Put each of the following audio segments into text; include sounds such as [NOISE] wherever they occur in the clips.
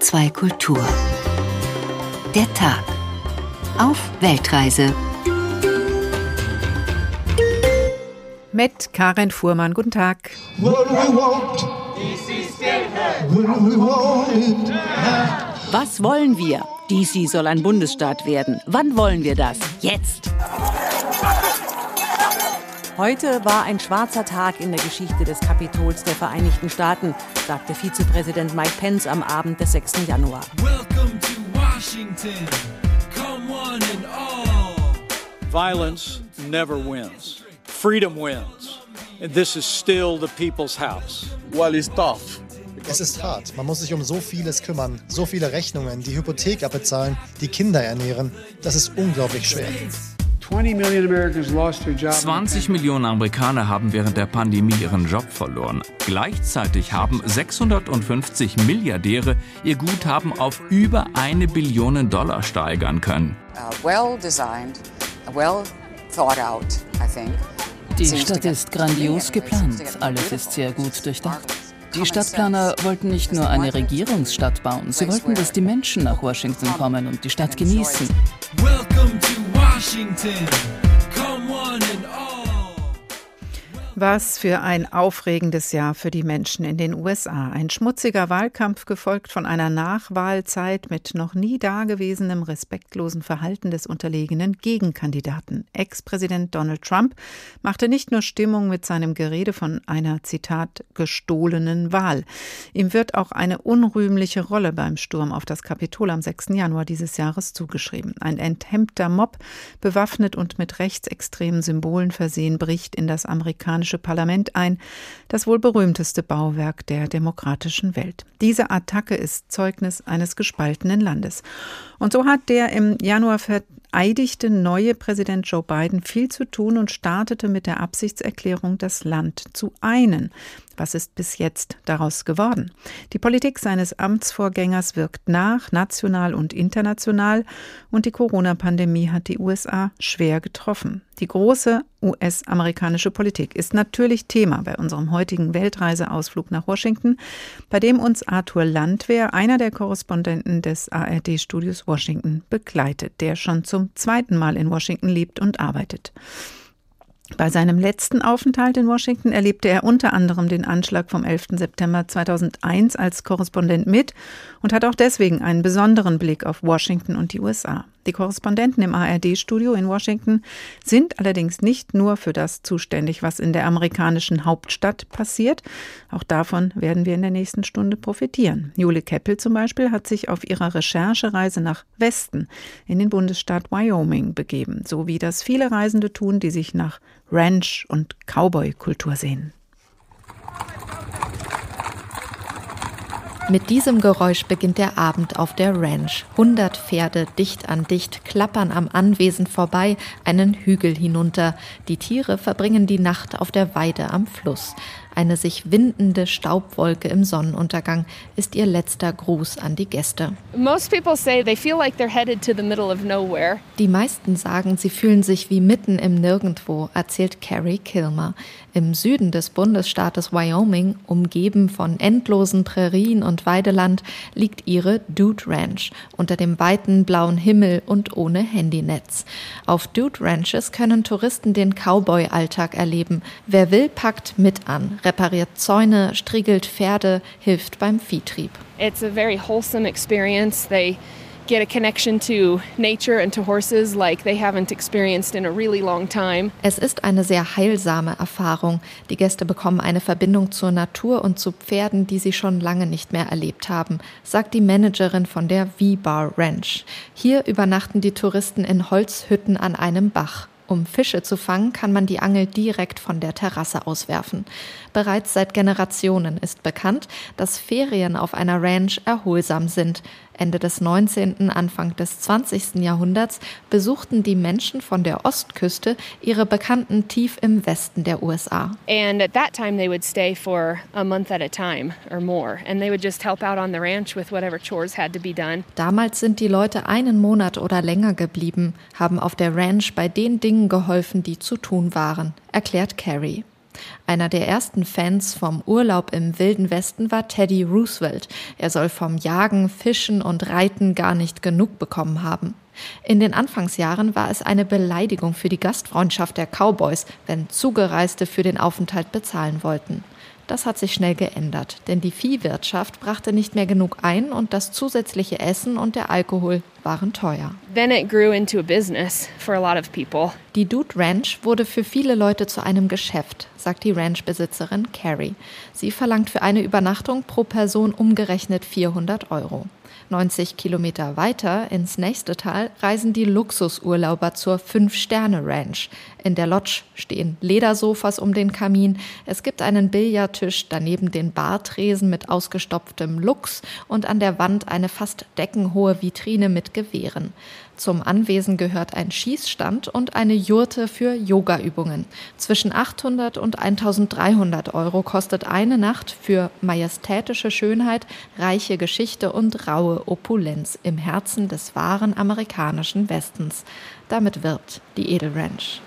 HR2 Kultur. Der Tag. Auf Weltreise. Mit Karin Fuhrmann. Guten Tag. Was wollen wir? DC soll ein Bundesstaat werden. Wann wollen wir das? Jetzt! Heute war ein schwarzer Tag in der Geschichte des Kapitols der Vereinigten Staaten, sagte Vizepräsident Mike Pence am Abend des 6. Januar. Welcome to Washington. Come one and all. Violence never wins. Freedom wins. And this is still the people's house. Well, it's tough. Es ist hart. Man muss sich um so vieles kümmern. So viele Rechnungen, die Hypothek abbezahlen, die Kinder ernähren. Das ist unglaublich schwer. 20 Millionen Amerikaner haben während der Pandemie ihren Job verloren. Gleichzeitig haben 650 Milliardäre ihr Guthaben auf über eine Billion Dollar steigern können. Die Stadt ist grandios geplant. Alles ist sehr gut durchdacht. Die Stadtplaner wollten nicht nur eine Regierungsstadt bauen, sie wollten, dass die Menschen nach Washington kommen und die Stadt genießen. Welcome to Washington. Was für ein aufregendes Jahr für die Menschen in den USA. Ein schmutziger Wahlkampf gefolgt von einer Nachwahlzeit mit noch nie dagewesenem respektlosen Verhalten des unterlegenen Gegenkandidaten. Ex-Präsident Donald Trump machte nicht nur Stimmung mit seinem Gerede von einer, Zitat, gestohlenen Wahl. Ihm wird auch eine unrühmliche Rolle beim Sturm auf das Kapitol am 6. Januar dieses Jahres zugeschrieben. Ein enthemmter Mob, bewaffnet und mit rechtsextremen Symbolen versehen, bricht in das amerikanische amerikanische Parlament ein, das wohl berühmteste Bauwerk der demokratischen Welt. Diese Attacke ist Zeugnis eines gespaltenen Landes. Und so hat der im Januar vereidigte neue Präsident Joe Biden viel zu tun und startete mit der Absichtserklärung, das Land zu einen. Was ist bis jetzt daraus geworden? Die Politik seines Amtsvorgängers wirkt nach, national und international, und die Corona-Pandemie hat die USA schwer getroffen. Die große US-amerikanische Politik ist natürlich Thema bei unserem heutigen Weltreiseausflug nach Washington, bei dem uns Arthur Landwehr, einer der Korrespondenten des ARD-Studios Washington, begleitet, der schon zum zweiten Mal in Washington lebt und arbeitet. Bei seinem letzten Aufenthalt in Washington erlebte er unter anderem den Anschlag vom 11. September 2001 als Korrespondent mit und hat auch deswegen einen besonderen Blick auf Washington und die USA. Die Korrespondenten im ARD-Studio in Washington sind allerdings nicht nur für das zuständig, was in der amerikanischen Hauptstadt passiert. Auch davon werden wir in der nächsten Stunde profitieren. Jule Keppel zum Beispiel hat sich auf ihrer Recherchereise nach Westen in den Bundesstaat Wyoming begeben, so wie das viele Reisende tun, die sich nach Ranch- und Cowboy-Kultur sehen. Mit diesem Geräusch beginnt der Abend auf der Ranch. Hundert Pferde dicht an dicht klappern am Anwesen vorbei, einen Hügel hinunter. Die Tiere verbringen die Nacht auf der Weide am Fluss. Eine sich windende Staubwolke im Sonnenuntergang ist ihr letzter Gruß an die Gäste. Die meisten sagen, sie fühlen sich wie mitten im Nirgendwo, erzählt Carrie Kilmer. Im Süden des Bundesstaates Wyoming, umgeben von endlosen Prärien und Weideland, liegt ihre Dude Ranch unter dem weiten blauen Himmel und ohne Handynetz. Auf Dude Ranches können Touristen den Cowboy-Alltag erleben. Wer will, packt mit an, repariert Zäune, striegelt Pferde, hilft beim Viehtrieb. It's a very wholesome experience. They get a connection to nature and to horses like they haven't experienced in a really long time. Es ist eine sehr heilsame Erfahrung. Die Gäste bekommen eine Verbindung zur Natur und zu Pferden, die sie schon lange nicht mehr erlebt haben, sagt die Managerin von der V-Bar Ranch. Hier übernachten die Touristen in Holzhütten an einem Bach. Um Fische zu fangen, kann man die Angel direkt von der Terrasse auswerfen. Bereits seit Generationen ist bekannt, dass Ferien auf einer Ranch erholsam sind. Ende des 19., Anfang des 20. Jahrhunderts besuchten die Menschen von der Ostküste ihre Bekannten tief im Westen der USA. And at that time they would stay for a month at a time or more and they would just help out on the ranch with whatever chores had to be done. Damals sind die Leute einen Monat oder länger geblieben, haben auf der Ranch bei den Dingen geholfen, die zu tun waren, erklärt Carrie. Einer der ersten Fans vom Urlaub im Wilden Westen war Teddy Roosevelt. Er soll vom Jagen, Fischen und Reiten gar nicht genug bekommen haben. In den Anfangsjahren war es eine Beleidigung für die Gastfreundschaft der Cowboys, wenn Zugereiste für den Aufenthalt bezahlen wollten. Das hat sich schnell geändert, denn die Viehwirtschaft brachte nicht mehr genug ein und das zusätzliche Essen und der Alkohol waren teuer. Then it grew into a business for a lot of people. Die Dude Ranch wurde für viele Leute zu einem Geschäft, sagt die Ranchbesitzerin Carrie. Sie verlangt für eine Übernachtung pro Person umgerechnet 400 Euro. 90 Kilometer weiter ins nächste Tal reisen die Luxusurlauber zur Fünf-Sterne-Ranch. In der Lodge stehen Ledersofas um den Kamin. Es gibt einen Billardtisch, daneben den Bartresen mit ausgestopftem Lux und an der Wand eine fast deckenhohe Vitrine mit Gewehren. Zum Anwesen gehört ein Schießstand und eine Jurte für Yogaübungen. Zwischen 800 und 1300 Euro kostet eine Nacht für majestätische Schönheit, reiche Geschichte und raue Opulenz im Herzen des wahren amerikanischen Westens. Damit wirbt die Edelranch.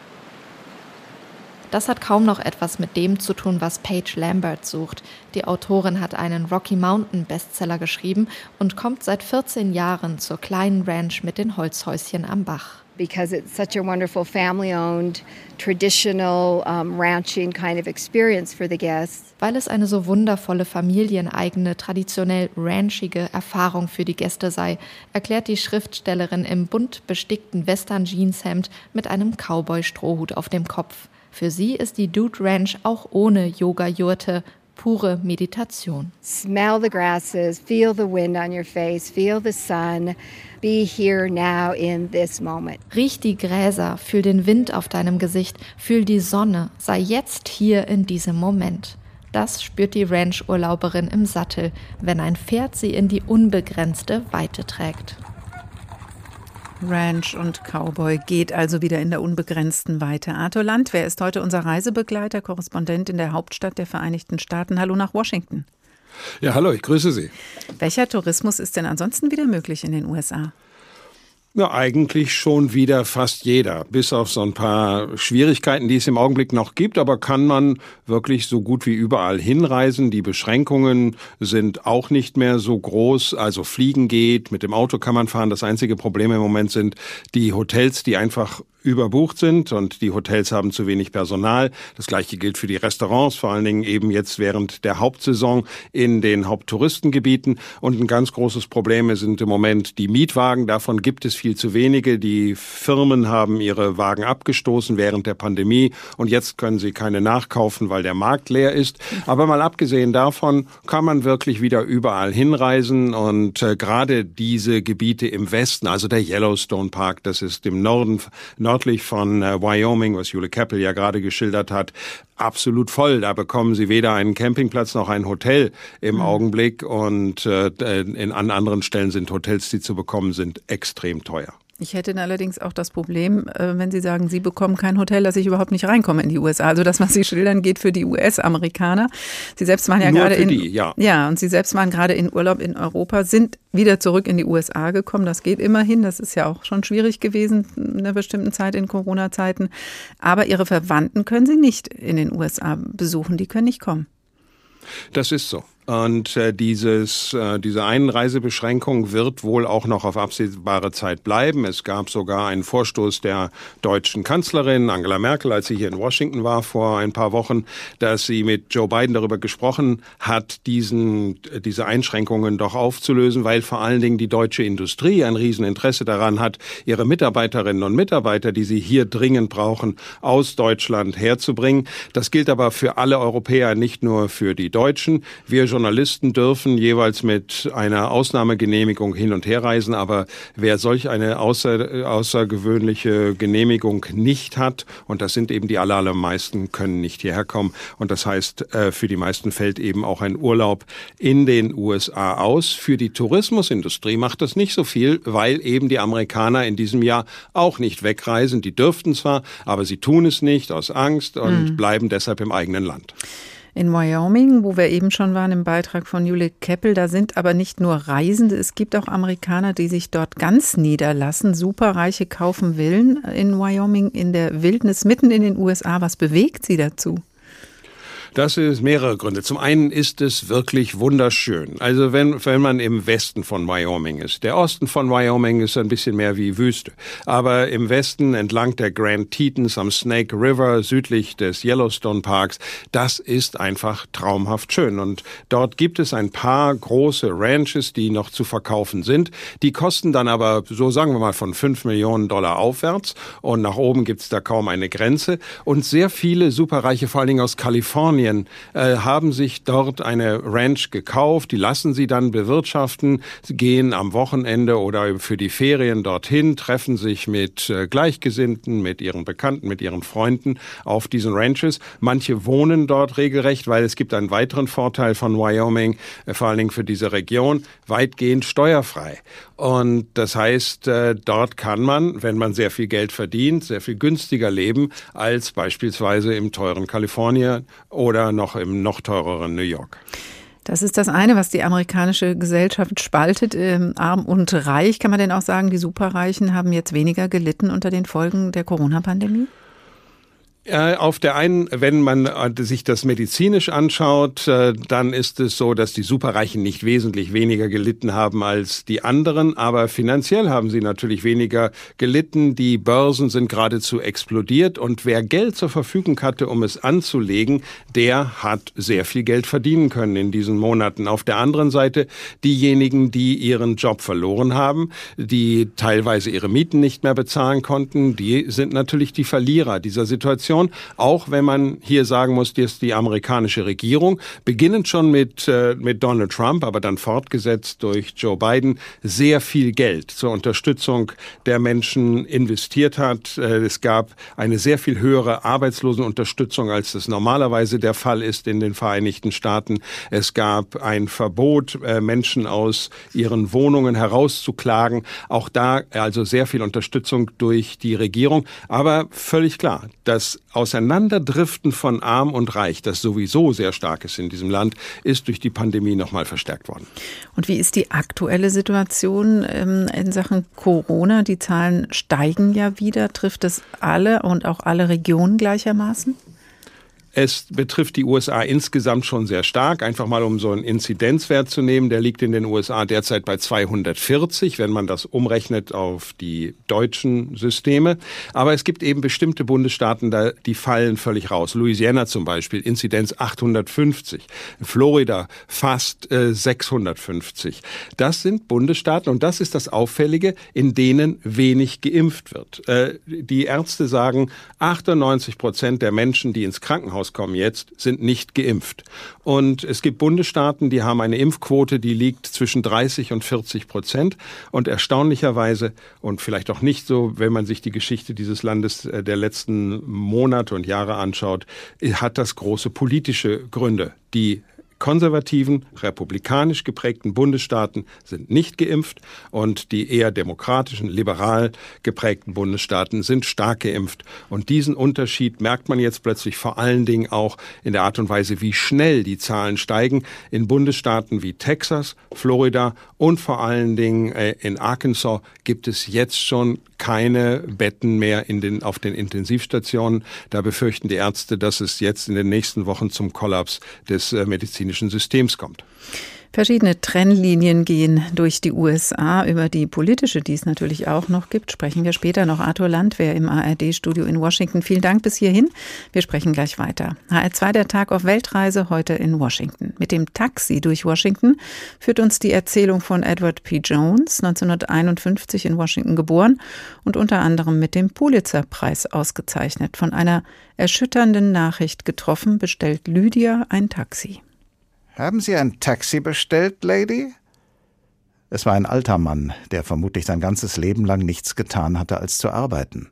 Das hat kaum noch etwas mit dem zu tun, was Paige Lambert sucht. Die Autorin hat einen Rocky Mountain Bestseller geschrieben und kommt seit 14 Jahren zur kleinen Ranch mit den Holzhäuschen am Bach. Because it's such a wonderful family-owned, traditional um, ranching kind of experience for the guests. Weil es eine so wundervolle familieneigene, traditionell ranchige Erfahrung für die Gäste sei, erklärt die Schriftstellerin im bunt bestickten Western-Jeanshemd mit einem Cowboy-Strohhut auf dem Kopf. Für sie ist die Dude Ranch auch ohne Yoga-Jurte pure Meditation. Smell the grasses, feel the wind on your face, feel the sun. Be here now in this moment. Riech die Gräser, fühl den Wind auf deinem Gesicht, fühl die Sonne, sei jetzt hier in diesem Moment. Das spürt die Ranch-Urlauberin im Sattel, wenn ein Pferd sie in die unbegrenzte Weite trägt. Ranch und Cowboy geht also wieder in der unbegrenzten Weite. Arthur Landwehr ist heute unser Reisebegleiter, Korrespondent in der Hauptstadt der Vereinigten Staaten. Hallo nach Washington. Ja, hallo, ich grüße Sie. Welcher Tourismus ist denn ansonsten wieder möglich in den USA? Ja, eigentlich schon wieder fast jeder, bis auf so ein paar Schwierigkeiten, die es im Augenblick noch gibt. Aber kann man wirklich so gut wie überall hinreisen? Die Beschränkungen sind auch nicht mehr so groß. Also Fliegen geht, mit dem Auto kann man fahren. Das einzige Problem im Moment sind die Hotels, die einfach überbucht sind und die Hotels haben zu wenig Personal. Das gleiche gilt für die Restaurants, vor allen Dingen eben jetzt während der Hauptsaison in den Haupttouristengebieten. Und ein ganz großes Problem sind im Moment die Mietwagen. Davon gibt es viel zu wenige. Die Firmen haben ihre Wagen abgestoßen während der Pandemie und jetzt können sie keine nachkaufen, weil der Markt leer ist. Aber mal abgesehen davon kann man wirklich wieder überall hinreisen und äh, gerade diese Gebiete im Westen, also der Yellowstone Park, das ist im Norden, Norden nördlich von äh, Wyoming, was Jule Keppel ja gerade geschildert hat, absolut voll. Da bekommen sie weder einen Campingplatz noch ein Hotel im mhm. Augenblick und äh, in, an anderen Stellen sind Hotels, die zu bekommen sind, extrem teuer. Ich hätte allerdings auch das Problem, äh, wenn Sie sagen, Sie bekommen kein Hotel, dass ich überhaupt nicht reinkomme in die USA. Also das, was Sie schildern, geht für die US-Amerikaner. Sie selbst waren ja Nur gerade in die, ja. ja und Sie selbst waren gerade in Urlaub in Europa, sind wieder zurück in die USA gekommen. Das geht immerhin. Das ist ja auch schon schwierig gewesen in einer bestimmten Zeit in Corona-Zeiten. Aber Ihre Verwandten können Sie nicht in den USA besuchen. Die können nicht kommen. Das ist so. Und äh, dieses, äh, diese Einreisebeschränkung wird wohl auch noch auf absehbare Zeit bleiben. Es gab sogar einen Vorstoß der deutschen Kanzlerin Angela Merkel, als sie hier in Washington war vor ein paar Wochen, dass sie mit Joe Biden darüber gesprochen hat, diesen, diese Einschränkungen doch aufzulösen, weil vor allen Dingen die deutsche Industrie ein Rieseninteresse daran hat, ihre Mitarbeiterinnen und Mitarbeiter, die sie hier dringend brauchen, aus Deutschland herzubringen. Das gilt aber für alle Europäer, nicht nur für die Deutschen. Wir Journalisten dürfen jeweils mit einer Ausnahmegenehmigung hin und her reisen, aber wer solch eine außer, außergewöhnliche Genehmigung nicht hat, und das sind eben die aller, allermeisten, können nicht hierher kommen. Und das heißt, äh, für die meisten fällt eben auch ein Urlaub in den USA aus. Für die Tourismusindustrie macht das nicht so viel, weil eben die Amerikaner in diesem Jahr auch nicht wegreisen. Die dürften zwar, aber sie tun es nicht aus Angst und mhm. bleiben deshalb im eigenen Land. In Wyoming, wo wir eben schon waren im Beitrag von Jule Keppel, da sind aber nicht nur Reisende, es gibt auch Amerikaner, die sich dort ganz niederlassen. Superreiche kaufen Villen in Wyoming in der Wildnis mitten in den USA. Was bewegt sie dazu? Das ist mehrere Gründe. Zum einen ist es wirklich wunderschön. Also wenn, wenn man im Westen von Wyoming ist. Der Osten von Wyoming ist ein bisschen mehr wie Wüste. Aber im Westen entlang der Grand Tetons am Snake River südlich des Yellowstone Parks, das ist einfach traumhaft schön. Und dort gibt es ein paar große Ranches, die noch zu verkaufen sind. Die kosten dann aber, so sagen wir mal, von fünf Millionen Dollar aufwärts. Und nach oben gibt es da kaum eine Grenze. Und sehr viele Superreiche, vor allen Dingen aus Kalifornien, äh, haben sich dort eine Ranch gekauft. Die lassen sie dann bewirtschaften, gehen am Wochenende oder für die Ferien dorthin, treffen sich mit äh, Gleichgesinnten, mit ihren Bekannten, mit ihren Freunden auf diesen Ranches. Manche wohnen dort regelrecht, weil es gibt einen weiteren Vorteil von Wyoming, äh, vor allen Dingen für diese Region, weitgehend steuerfrei. Und das heißt, äh, dort kann man, wenn man sehr viel Geld verdient, sehr viel günstiger leben als beispielsweise im teuren Kalifornien oder noch im noch teureren New York. Das ist das eine, was die amerikanische Gesellschaft spaltet, ähm, arm und reich. Kann man denn auch sagen, die Superreichen haben jetzt weniger gelitten unter den Folgen der Corona-Pandemie? Äh, auf der einen, wenn man äh, sich das medizinisch anschaut, äh, dann ist es so, dass die Superreichen nicht wesentlich weniger gelitten haben als die anderen, aber finanziell haben sie natürlich weniger gelitten. Die Börsen sind geradezu explodiert und wer Geld zur Verfügung hatte, um es anzulegen, der hat sehr viel Geld verdienen können in diesen Monaten. Auf der anderen Seite diejenigen, die ihren Job verloren haben, die teilweise ihre Mieten nicht mehr bezahlen konnten, die sind natürlich die Verlierer dieser Situation. Situation, auch wenn man hier sagen muss, dass die amerikanische Regierung, beginnend schon mit, äh, mit Donald Trump, aber dann fortgesetzt durch Joe Biden, sehr viel Geld zur Unterstützung der Menschen investiert hat. Äh, es gab eine sehr viel höhere Arbeitslosenunterstützung, als das normalerweise der Fall ist in den Vereinigten Staaten. Es gab ein Verbot, äh, Menschen aus ihren Wohnungen herauszuklagen. Auch da also sehr viel Unterstützung durch die Regierung. Aber völlig klar, das Auseinanderdriften von Arm und Reich, das sowieso sehr stark ist in diesem Land, ist durch die Pandemie nochmal verstärkt worden. Und wie ist die aktuelle Situation ähm, in Sachen Corona? Die Zahlen steigen ja wieder. Trifft es alle und auch alle Regionen gleichermaßen? Es betrifft die USA insgesamt schon sehr stark. Einfach mal um so einen Inzidenzwert zu nehmen, der liegt in den USA derzeit bei 240, wenn man das umrechnet auf die deutschen Systeme. Aber es gibt eben bestimmte Bundesstaaten, die fallen völlig raus. Louisiana zum Beispiel, Inzidenz 850. Florida fast äh, 650. Das sind Bundesstaaten und das ist das Auffällige, in denen wenig geimpft wird. Äh, die Ärzte sagen, 98 Prozent der Menschen, die ins Krankenhaus rauskommen jetzt, sind nicht geimpft. Und es gibt Bundesstaaten, die haben eine Impfquote, die liegt zwischen 30 und 40 Prozent. Und erstaunlicherweise und vielleicht auch nicht so, wenn man sich die Geschichte dieses Landes äh, der letzten Monate und Jahre anschaut, hat das große politische Gründe. Die konservativen, republikanisch geprägten Bundesstaaten sind nicht geimpft und die eher demokratischen, liberal geprägten Bundesstaaten sind stark geimpft. Und diesen Unterschied merkt man jetzt plötzlich vor allen Dingen auch in der Art und Weise, wie schnell die Zahlen steigen in Bundesstaaten wie Texas, Florida und vor allen Dingen äh, in Arkansas gibt es jetzt schon keine Betten mehr in den, auf den Intensivstationen. Da befürchten die Ärzte, dass es jetzt in den nächsten Wochen zum Kollaps des äh, medizinischen Systems kommt. Verschiedene Trennlinien gehen durch die USA. Über die politische, die es natürlich auch noch gibt, sprechen wir später noch. Arthur Landwehr im ARD-Studio in Washington. Vielen Dank bis hierhin. Wir sprechen gleich weiter. HR2 der Tag auf Weltreise heute in Washington. Mit dem Taxi durch Washington führt uns die Erzählung von Edward P. Jones, 1951 in Washington geboren und unter anderem mit dem Pulitzer-Preis ausgezeichnet. Von einer erschütternden Nachricht getroffen, bestellt Lydia ein Taxi. Haben Sie ein Taxi bestellt, Lady? Es war ein alter Mann, der vermutlich sein ganzes Leben lang nichts getan hatte, als zu arbeiten.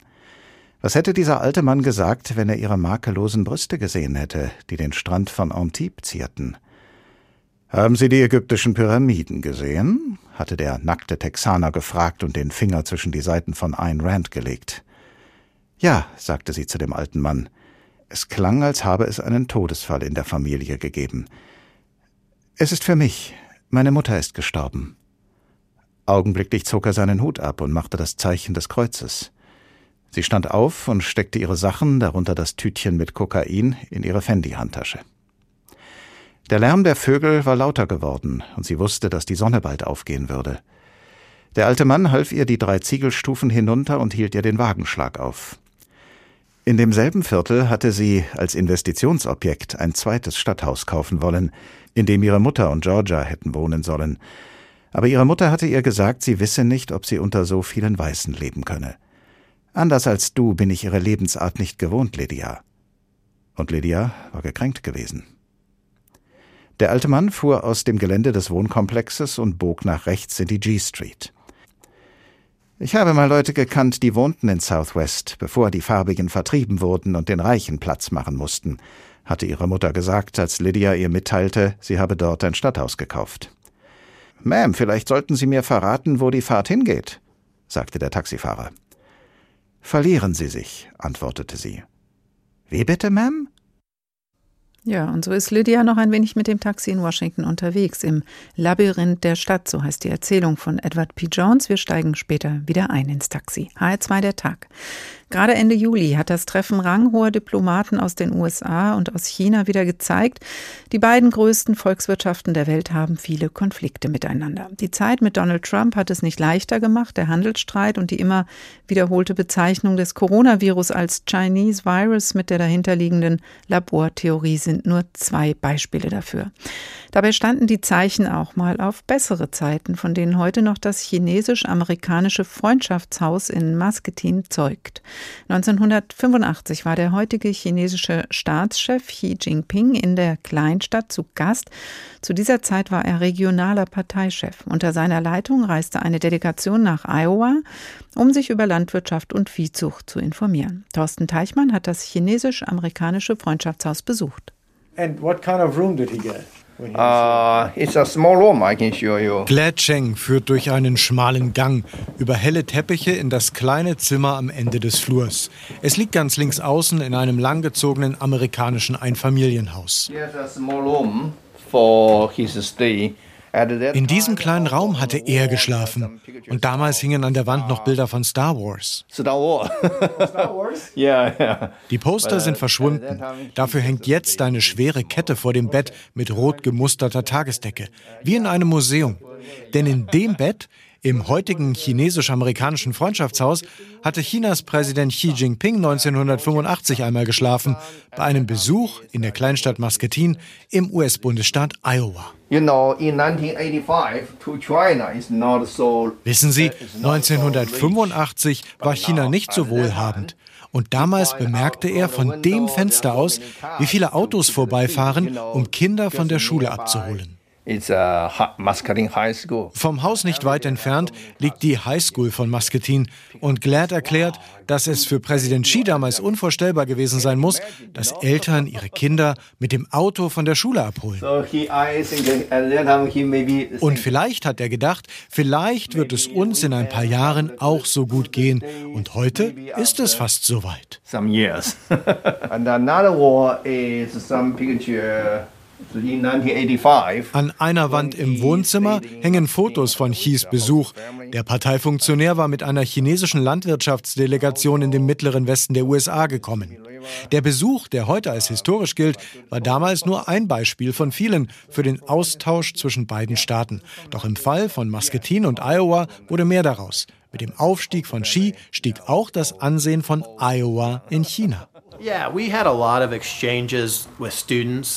Was hätte dieser alte Mann gesagt, wenn er ihre makellosen Brüste gesehen hätte, die den Strand von Antibes zierten? Haben Sie die ägyptischen Pyramiden gesehen? hatte der nackte Texaner gefragt und den Finger zwischen die Seiten von Ayn Rand gelegt. Ja, sagte sie zu dem alten Mann. Es klang, als habe es einen Todesfall in der Familie gegeben. Es ist für mich. Meine Mutter ist gestorben. Augenblicklich zog er seinen Hut ab und machte das Zeichen des Kreuzes. Sie stand auf und steckte ihre Sachen, darunter das Tütchen mit Kokain, in ihre Fendi-Handtasche. Der Lärm der Vögel war lauter geworden, und sie wusste, dass die Sonne bald aufgehen würde. Der alte Mann half ihr die drei Ziegelstufen hinunter und hielt ihr den Wagenschlag auf. In demselben Viertel hatte sie als Investitionsobjekt ein zweites Stadthaus kaufen wollen, in dem ihre Mutter und Georgia hätten wohnen sollen. Aber ihre Mutter hatte ihr gesagt, sie wisse nicht, ob sie unter so vielen Weißen leben könne. Anders als du bin ich ihre Lebensart nicht gewohnt, Lydia. Und Lydia war gekränkt gewesen. Der alte Mann fuhr aus dem Gelände des Wohnkomplexes und bog nach rechts in die G Street. Ich habe mal Leute gekannt, die wohnten in Southwest, bevor die Farbigen vertrieben wurden und den Reichen Platz machen mussten, hatte ihre Mutter gesagt, als Lydia ihr mitteilte, sie habe dort ein Stadthaus gekauft. Ma'am, vielleicht sollten Sie mir verraten, wo die Fahrt hingeht, sagte der Taxifahrer. Verlieren Sie sich, antwortete sie. Wie bitte, Ma'am? Ja, und so ist Lydia noch ein wenig mit dem Taxi in Washington unterwegs, im Labyrinth der Stadt, so heißt die Erzählung von Edward P. Jones. Wir steigen später wieder ein ins Taxi. HR2 der Tag. Gerade Ende Juli hat das Treffen ranghoher Diplomaten aus den USA und aus China wieder gezeigt, die beiden größten Volkswirtschaften der Welt haben viele Konflikte miteinander. Die Zeit mit Donald Trump hat es nicht leichter gemacht, der Handelsstreit und die immer wiederholte Bezeichnung des Coronavirus als Chinese Virus mit der dahinterliegenden Labortheorie sind nur zwei Beispiele dafür. Dabei standen die Zeichen auch mal auf bessere Zeiten, von denen heute noch das chinesisch-amerikanische Freundschaftshaus in Muscatine zeugt. 1985 war der heutige chinesische Staatschef Xi Jinping in der Kleinstadt zu Gast. Zu dieser Zeit war er regionaler Parteichef. Unter seiner Leitung reiste eine Delegation nach Iowa, um sich über Landwirtschaft und Viehzucht zu informieren. Thorsten Teichmann hat das chinesisch-amerikanische Freundschaftshaus besucht. And what kind of room did he get? Uh, it's a small room, I can show you. Glad Cheng führt durch einen schmalen Gang über helle Teppiche in das kleine Zimmer am Ende des Flurs. Es liegt ganz links außen in einem langgezogenen amerikanischen Einfamilienhaus. Here's a small room for his stay. In diesem kleinen Raum hatte er geschlafen. Und damals hingen an der Wand noch Bilder von Star Wars. Star Wars? [LAUGHS] ja, ja. Die Poster sind verschwunden. Dafür hängt jetzt eine schwere Kette vor dem Bett mit rot gemusterter Tagesdecke. Wie in einem Museum. Denn in dem Bett im heutigen chinesisch-amerikanischen Freundschaftshaus hatte Chinas Präsident Xi Jinping 1985 einmal geschlafen, bei einem Besuch in der Kleinstadt Muscatine im US-Bundesstaat Iowa. Wissen Sie, 1985 war China nicht so wohlhabend. Und damals bemerkte er von dem Fenster aus, wie viele Autos vorbeifahren, um Kinder von der Schule abzuholen. Vom Haus nicht weit entfernt liegt die High School von Muscatine und Glad erklärt, dass es für Präsident Xi damals unvorstellbar gewesen sein muss, dass Eltern ihre Kinder mit dem Auto von der Schule abholen. Und vielleicht hat er gedacht, vielleicht wird es uns in ein paar Jahren auch so gut gehen. Und heute ist es fast so weit. Some years. [LAUGHS] And another one is some picture an einer Wand im Wohnzimmer hängen Fotos von Xis Besuch. Der Parteifunktionär war mit einer chinesischen Landwirtschaftsdelegation in den mittleren Westen der USA gekommen. Der Besuch, der heute als historisch gilt, war damals nur ein Beispiel von vielen für den Austausch zwischen beiden Staaten. Doch im Fall von Muscatine und Iowa wurde mehr daraus. Mit dem Aufstieg von Xi stieg auch das Ansehen von Iowa in China.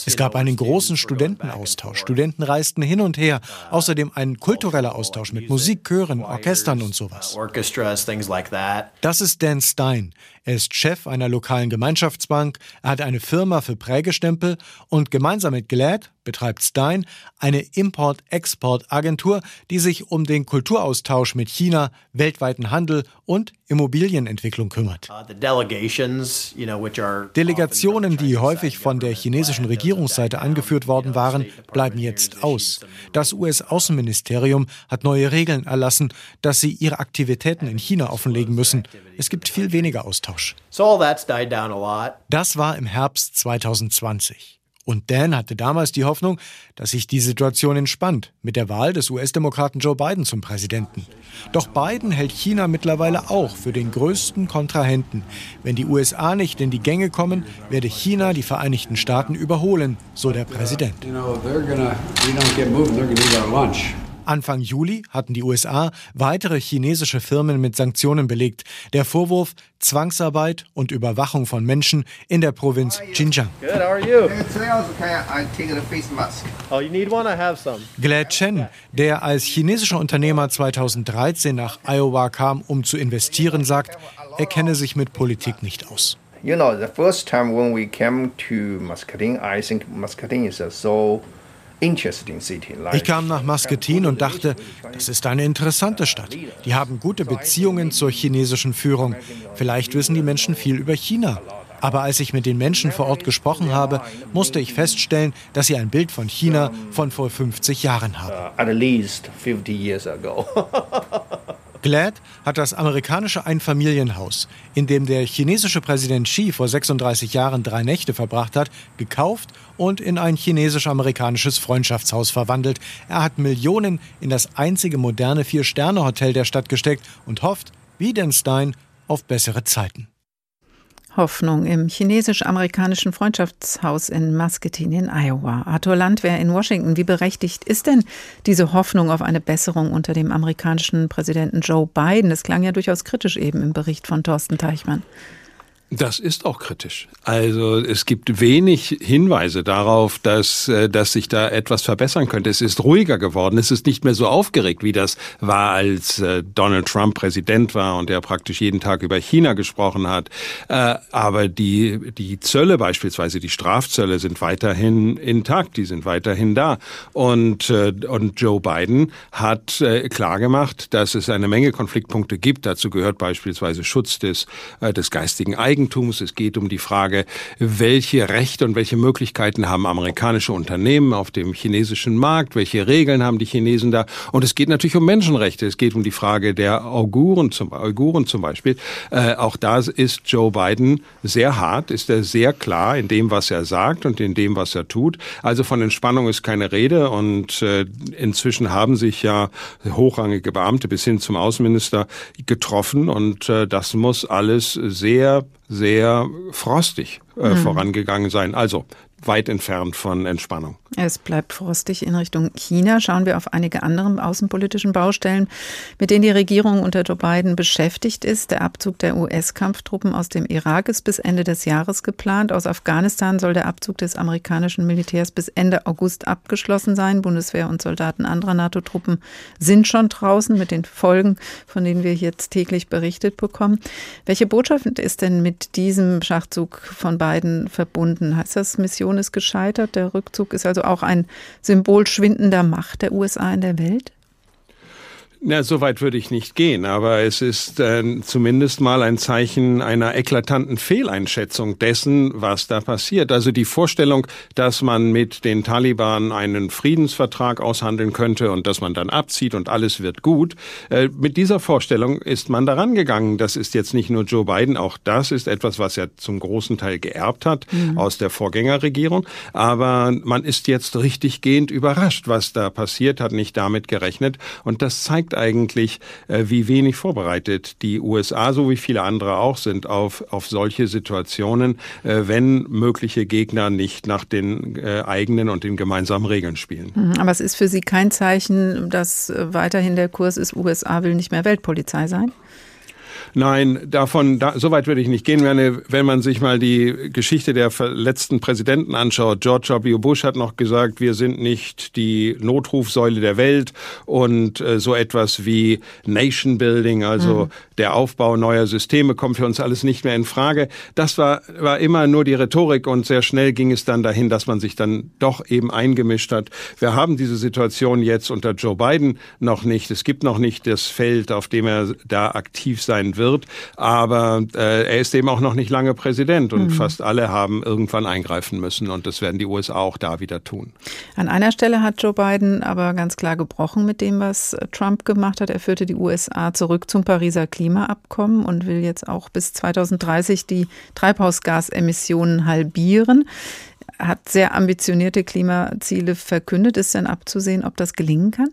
Es gab einen großen Studentenaustausch. Studenten reisten hin und her. Außerdem ein kultureller Austausch mit Musik, Chören, Orchestern und sowas. Das ist Dan Stein. Er ist Chef einer lokalen Gemeinschaftsbank, er hat eine Firma für Prägestempel und gemeinsam mit Glad betreibt Stein eine Import-Export-Agentur, die sich um den Kulturaustausch mit China, weltweiten Handel und Immobilienentwicklung kümmert. Uh, Delegationen, die häufig von der chinesischen Regierungsseite angeführt worden waren, bleiben jetzt aus. Das US-Außenministerium hat neue Regeln erlassen, dass sie ihre Aktivitäten in China offenlegen müssen. Es gibt viel weniger Austausch. Das war im Herbst 2020. Und Dan hatte damals die Hoffnung, dass sich die Situation entspannt mit der Wahl des US-Demokraten Joe Biden zum Präsidenten. Doch Biden hält China mittlerweile auch für den größten Kontrahenten. Wenn die USA nicht in die Gänge kommen, werde China die Vereinigten Staaten überholen, so der Präsident. Anfang Juli hatten die USA weitere chinesische Firmen mit Sanktionen belegt. Der Vorwurf Zwangsarbeit und Überwachung von Menschen in der Provinz Xinjiang. Glad Chen, der als chinesischer Unternehmer 2013 nach Iowa kam, um zu investieren, sagt, er kenne sich mit Politik nicht aus. You know, the first time when we came to Muscatine, I think Muscatine is so ich kam nach Muscatine und dachte, das ist eine interessante Stadt. Die haben gute Beziehungen zur chinesischen Führung. Vielleicht wissen die Menschen viel über China. Aber als ich mit den Menschen vor Ort gesprochen habe, musste ich feststellen, dass sie ein Bild von China von vor 50 Jahren haben. [LAUGHS] Glad hat das amerikanische Einfamilienhaus, in dem der chinesische Präsident Xi vor 36 Jahren drei Nächte verbracht hat, gekauft und in ein chinesisch-amerikanisches Freundschaftshaus verwandelt. Er hat Millionen in das einzige moderne Vier-Sterne-Hotel der Stadt gesteckt und hofft, wie den Stein, auf bessere Zeiten. Hoffnung im chinesisch-amerikanischen Freundschaftshaus in Muscatine in Iowa. Arthur Landwehr in Washington. Wie berechtigt ist denn diese Hoffnung auf eine Besserung unter dem amerikanischen Präsidenten Joe Biden? Das klang ja durchaus kritisch eben im Bericht von Thorsten Teichmann. Das ist auch kritisch. Also es gibt wenig Hinweise darauf, dass, äh, dass sich da etwas verbessern könnte. Es ist ruhiger geworden. Es ist nicht mehr so aufgeregt, wie das war, als äh, Donald Trump Präsident war und er praktisch jeden Tag über China gesprochen hat. Äh, aber die, die Zölle beispielsweise, die Strafzölle sind weiterhin intakt. Die sind weiterhin da. Und, und Joe Biden hat klargemacht, dass es eine Menge Konfliktpunkte gibt. Dazu gehört beispielsweise Schutz des, des geistigen Eigentums Eigentums. Es geht um die Frage, welche Rechte und welche Möglichkeiten haben amerikanische Unternehmen auf dem chinesischen Markt, welche Regeln haben die Chinesen da. Und es geht natürlich um Menschenrechte. Es geht um die Frage der Uiguren zum, Uiguren zum Beispiel. Äh, auch da ist Joe Biden sehr hart, ist er sehr klar in dem, was er sagt und in dem, was er tut. Also von Entspannung ist keine Rede. Und äh, inzwischen haben sich ja hochrangige Beamte bis hin zum Außenminister getroffen. Und äh, das muss alles sehr sehr frostig äh, mhm. vorangegangen sein. Also weit entfernt von Entspannung. Es bleibt frostig in Richtung China. Schauen wir auf einige andere außenpolitischen Baustellen, mit denen die Regierung unter Joe Biden beschäftigt ist. Der Abzug der US-Kampftruppen aus dem Irak ist bis Ende des Jahres geplant. Aus Afghanistan soll der Abzug des amerikanischen Militärs bis Ende August abgeschlossen sein. Bundeswehr und Soldaten anderer NATO-Truppen sind schon draußen mit den Folgen, von denen wir jetzt täglich berichtet bekommen. Welche Botschaft ist denn mit diesem Schachzug von Biden verbunden? Heißt das, Mission ist gescheitert? Der Rückzug ist also auch ein Symbol schwindender Macht der USA in der Welt? Na, so weit würde ich nicht gehen, aber es ist äh, zumindest mal ein Zeichen einer eklatanten Fehleinschätzung dessen, was da passiert. Also die Vorstellung, dass man mit den Taliban einen Friedensvertrag aushandeln könnte und dass man dann abzieht und alles wird gut, äh, mit dieser Vorstellung ist man daran gegangen. Das ist jetzt nicht nur Joe Biden, auch das ist etwas, was er zum großen Teil geerbt hat mhm. aus der Vorgängerregierung. Aber man ist jetzt richtig gehend überrascht, was da passiert, hat nicht damit gerechnet und das zeigt eigentlich, äh, wie wenig vorbereitet die USA, so wie viele andere auch sind, auf, auf solche Situationen, äh, wenn mögliche Gegner nicht nach den äh, eigenen und den gemeinsamen Regeln spielen. Mhm, aber es ist für Sie kein Zeichen, dass weiterhin der Kurs ist, USA will nicht mehr Weltpolizei sein? Nein, davon, da, so weit würde ich nicht gehen. Wenn, wenn man sich mal die Geschichte der letzten Präsidenten anschaut, George W. Bush hat noch gesagt, wir sind nicht die Notrufsäule der Welt und äh, so etwas wie Nation Building, also mhm. der Aufbau neuer Systeme kommt für uns alles nicht mehr in Frage. Das war, war immer nur die Rhetorik und sehr schnell ging es dann dahin, dass man sich dann doch eben eingemischt hat. Wir haben diese Situation jetzt unter Joe Biden noch nicht. Es gibt noch nicht das Feld, auf dem er da aktiv sein wird wird. Aber äh, er ist eben auch noch nicht lange Präsident und mhm. fast alle haben irgendwann eingreifen müssen und das werden die USA auch da wieder tun. An einer Stelle hat Joe Biden aber ganz klar gebrochen mit dem, was Trump gemacht hat. Er führte die USA zurück zum Pariser Klimaabkommen und will jetzt auch bis 2030 die Treibhausgasemissionen halbieren. hat sehr ambitionierte Klimaziele verkündet. Ist denn abzusehen, ob das gelingen kann?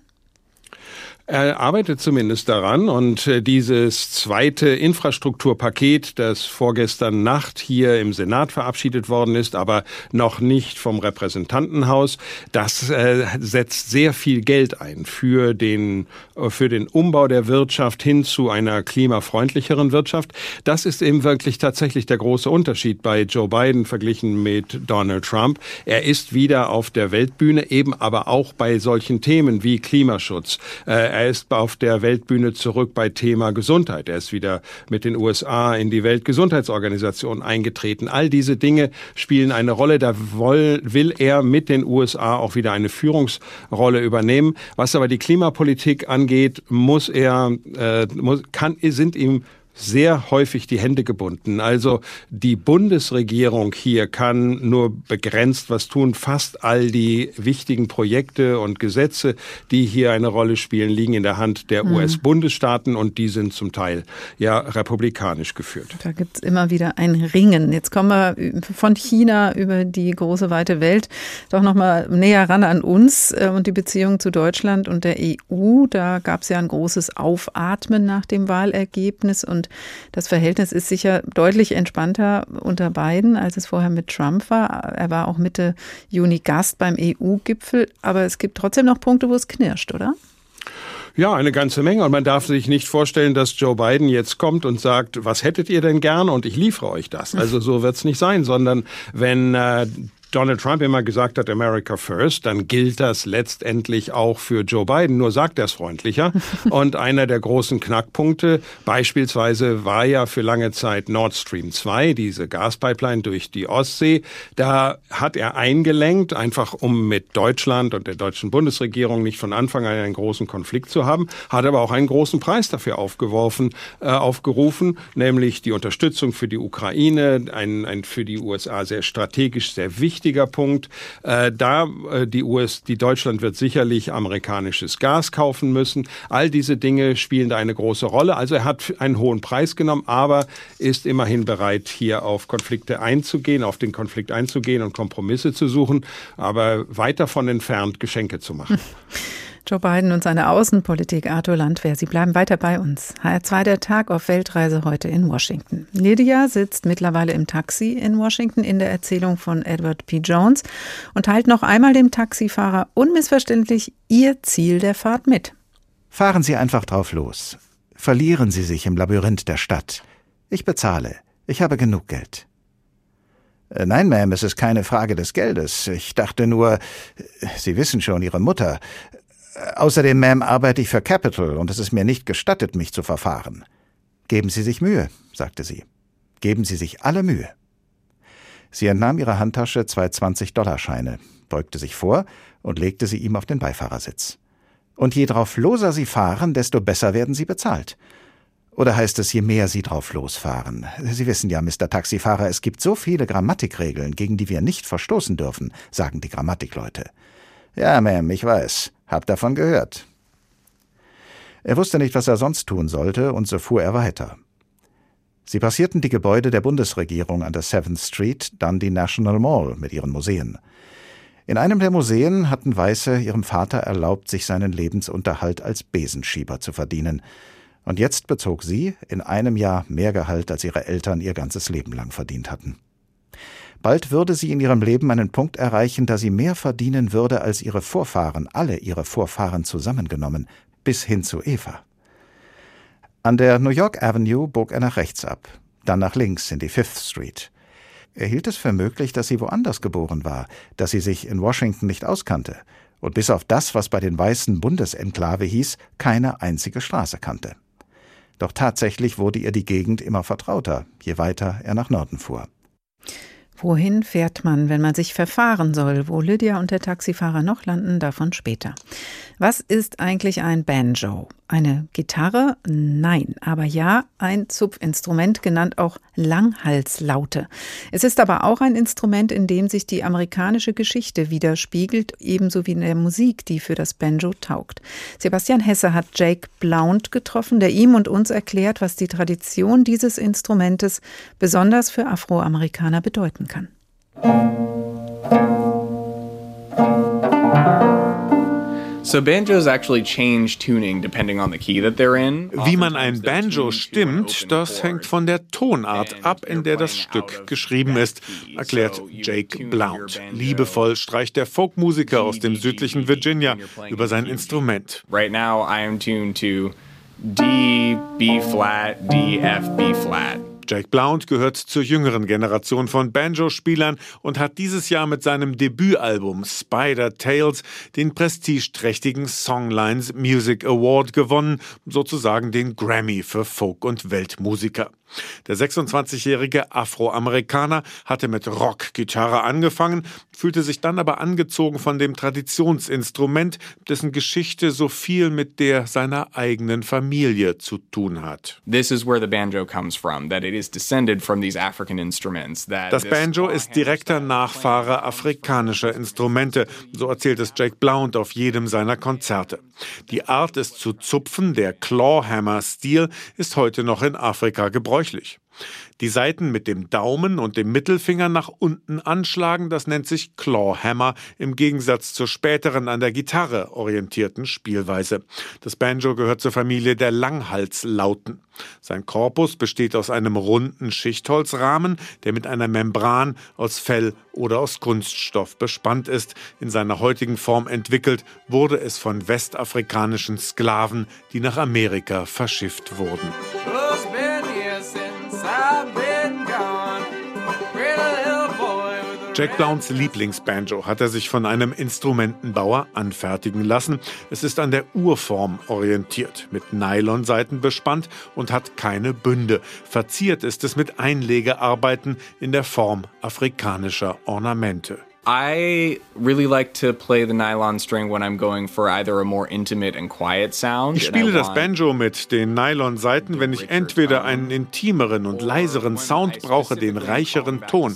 Er arbeitet zumindest daran und äh, dieses zweite Infrastrukturpaket, das vorgestern Nacht hier im Senat verabschiedet worden ist, aber noch nicht vom Repräsentantenhaus, das äh, setzt sehr viel Geld ein für den, äh, für den Umbau der Wirtschaft hin zu einer klimafreundlicheren Wirtschaft. Das ist eben wirklich tatsächlich der große Unterschied bei Joe Biden verglichen mit Donald Trump. Er ist wieder auf der Weltbühne, eben aber auch bei solchen Themen wie Klimaschutz. Äh, er ist auf der Weltbühne zurück bei Thema Gesundheit. Er ist wieder mit den USA in die Weltgesundheitsorganisation eingetreten. All diese Dinge spielen eine Rolle. Da will er mit den USA auch wieder eine Führungsrolle übernehmen. Was aber die Klimapolitik angeht, muss er, äh, muss, kann, sind ihm sehr häufig die Hände gebunden. Also die Bundesregierung hier kann nur begrenzt was tun. Fast all die wichtigen Projekte und Gesetze, die hier eine Rolle spielen, liegen in der Hand der mhm. US-Bundesstaaten und die sind zum Teil ja republikanisch geführt. Da gibt es immer wieder ein Ringen. Jetzt kommen wir von China über die große weite Welt doch noch mal näher ran an uns äh, und die Beziehung zu Deutschland und der EU. Da gab es ja ein großes Aufatmen nach dem Wahlergebnis und das Verhältnis ist sicher deutlich entspannter unter beiden, als es vorher mit Trump war. Er war auch Mitte Juni Gast beim EU-Gipfel, aber es gibt trotzdem noch Punkte, wo es knirscht, oder? Ja, eine ganze Menge. Und man darf sich nicht vorstellen, dass Joe Biden jetzt kommt und sagt, was hättet ihr denn gerne und ich liefere euch das. Also so wird es nicht sein, sondern wenn äh, Donald Trump immer gesagt hat, America First, dann gilt das letztendlich auch für Joe Biden, nur sagt er es freundlicher. [LAUGHS] Und einer der großen Knackpunkte beispielsweise war ja für lange Zeit Nord Stream 2, diese Gaspipeline durch die Ostsee. Da hat er eingelenkt, einfach um mit Deutschland und der deutschen Bundesregierung nicht von Anfang an einen großen Konflikt zu haben, hat aber auch einen großen Preis dafür aufgeworfen, äh, aufgerufen, nämlich die Unterstützung für die Ukraine, ein, ein für die USA sehr strategisch sehr wichtig wichtiger Punkt. Äh, da äh, die US, die Deutschland wird sicherlich amerikanisches Gas kaufen müssen. All diese Dinge spielen da eine große Rolle. Also er hat einen hohen Preis genommen, aber ist immerhin bereit, hier auf Konflikte einzugehen, auf den Konflikt einzugehen und Kompromisse zu suchen, aber weit davon entfernt, Geschenke zu machen. [LAUGHS] Joe Biden und seine Außenpolitik, Arthur Landwehr. Sie bleiben weiter bei uns. HR2 der Tag auf Weltreise heute in Washington. Lydia sitzt mittlerweile im Taxi in Washington in der Erzählung von Edward P. Jones und teilt noch einmal dem Taxifahrer unmissverständlich ihr Ziel der Fahrt mit. Fahren Sie einfach drauf los. Verlieren Sie sich im Labyrinth der Stadt. Ich bezahle. Ich habe genug Geld. Äh, nein, Ma'am, es ist keine Frage des Geldes. Ich dachte nur, Sie wissen schon, Ihre Mutter. Außerdem, Ma'am, arbeite ich für Capital und es ist mir nicht gestattet, mich zu verfahren. Geben Sie sich Mühe, sagte sie. Geben Sie sich alle Mühe. Sie entnahm ihrer Handtasche zwei 20-Dollar-Scheine, beugte sich vor und legte sie ihm auf den Beifahrersitz. Und je drauf loser Sie fahren, desto besser werden Sie bezahlt. Oder heißt es, je mehr Sie drauf losfahren? Sie wissen ja, Mr. Taxifahrer, es gibt so viele Grammatikregeln, gegen die wir nicht verstoßen dürfen, sagen die Grammatikleute. Ja, Ma'am, ich weiß. Hab davon gehört. Er wusste nicht, was er sonst tun sollte, und so fuhr er weiter. Sie passierten die Gebäude der Bundesregierung an der Seventh Street, dann die National Mall mit ihren Museen. In einem der Museen hatten Weiße ihrem Vater erlaubt, sich seinen Lebensunterhalt als Besenschieber zu verdienen. Und jetzt bezog sie in einem Jahr mehr Gehalt, als ihre Eltern ihr ganzes Leben lang verdient hatten. Bald würde sie in ihrem Leben einen Punkt erreichen, da sie mehr verdienen würde als ihre Vorfahren, alle ihre Vorfahren zusammengenommen, bis hin zu Eva. An der New York Avenue bog er nach rechts ab, dann nach links in die Fifth Street. Er hielt es für möglich, dass sie woanders geboren war, dass sie sich in Washington nicht auskannte und bis auf das, was bei den weißen Bundesenklave hieß, keine einzige Straße kannte. Doch tatsächlich wurde ihr die Gegend immer vertrauter, je weiter er nach Norden fuhr. Wohin fährt man, wenn man sich verfahren soll? Wo Lydia und der Taxifahrer noch landen, davon später. Was ist eigentlich ein Banjo? Eine Gitarre? Nein, aber ja, ein Zupfinstrument, genannt auch Langhalslaute. Es ist aber auch ein Instrument, in dem sich die amerikanische Geschichte widerspiegelt, ebenso wie in der Musik, die für das Banjo taugt. Sebastian Hesse hat Jake Blount getroffen, der ihm und uns erklärt, was die Tradition dieses Instrumentes besonders für Afroamerikaner bedeuten kann. Wie man ein Banjo stimmt, das hängt von der Tonart ab, in der das Stück geschrieben ist, erklärt Jake Blount. Liebevoll streicht der Folkmusiker aus dem südlichen Virginia über sein Instrument. Right now I am tuned to D, B flat, D, F, B flat. Jake Blount gehört zur jüngeren Generation von Banjo-Spielern und hat dieses Jahr mit seinem Debütalbum Spider Tales den prestigeträchtigen Songlines Music Award gewonnen, sozusagen den Grammy für Folk- und Weltmusiker. Der 26-jährige Afroamerikaner hatte mit Rockgitarre angefangen, fühlte sich dann aber angezogen von dem Traditionsinstrument, dessen Geschichte so viel mit der seiner eigenen Familie zu tun hat. This is where the banjo comes from, that it is descended from these African instruments. Das Banjo ist direkter Nachfahre afrikanischer Instrumente, so erzählt es Jake Blount auf jedem seiner Konzerte. Die Art, es zu zupfen, der Clawhammer-Stil, ist heute noch in Afrika gebräuchlich. Die Saiten mit dem Daumen und dem Mittelfinger nach unten anschlagen, das nennt sich Clawhammer im Gegensatz zur späteren an der Gitarre orientierten Spielweise. Das Banjo gehört zur Familie der Langhalslauten. Sein Korpus besteht aus einem runden Schichtholzrahmen, der mit einer Membran aus Fell oder aus Kunststoff bespannt ist. In seiner heutigen Form entwickelt wurde es von westafrikanischen Sklaven, die nach Amerika verschifft wurden. Jack Blounds Lieblingsbanjo hat er sich von einem Instrumentenbauer anfertigen lassen. Es ist an der Urform orientiert, mit Nylonseiten bespannt und hat keine Bünde. Verziert ist es mit Einlegearbeiten in der Form afrikanischer Ornamente. I really like to play the nylon string when I'm going for either a more intimate and quiet sound. Ich spiele das Banjo mit den Nylon-Saiten, wenn ich entweder einen intimeren und leiseren Sound brauche, den reicheren Ton,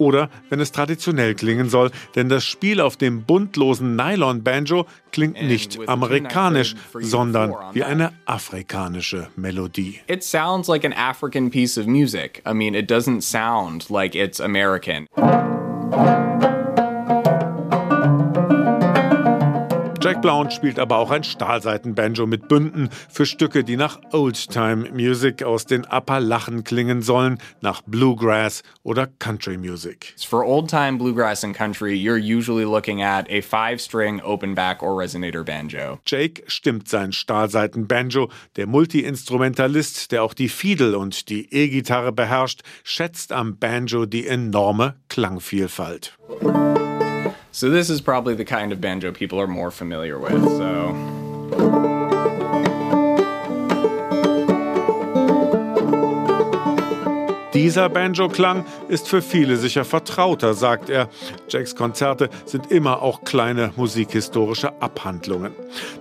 oder wenn es traditionell klingen soll, denn das Spiel auf dem buntlosen Nylon-Banjo klingt nicht amerikanisch, sondern wie eine afrikanische Melodie. It sounds like an African piece of music. I mean, it doesn't sound like it's American. Jack Blount spielt aber auch ein Stahlseitenbanjo mit Bünden für Stücke, die nach Oldtime Music aus den Appalachen klingen sollen, nach Bluegrass oder Country Music. For old-time bluegrass and country, you're usually looking at a five-string open back or resonator banjo. Jake stimmt sein Stahlseitenbanjo. Der Multi-Instrumentalist, der auch die Fiedel und die E-Gitarre beherrscht, schätzt am Banjo die enorme Klangvielfalt. So this is probably the kind of banjo people are more familiar with. So. Dieser Banjo-Klang ist für viele sicher vertrauter, sagt er. Jacks Konzerte sind immer auch kleine musikhistorische Abhandlungen.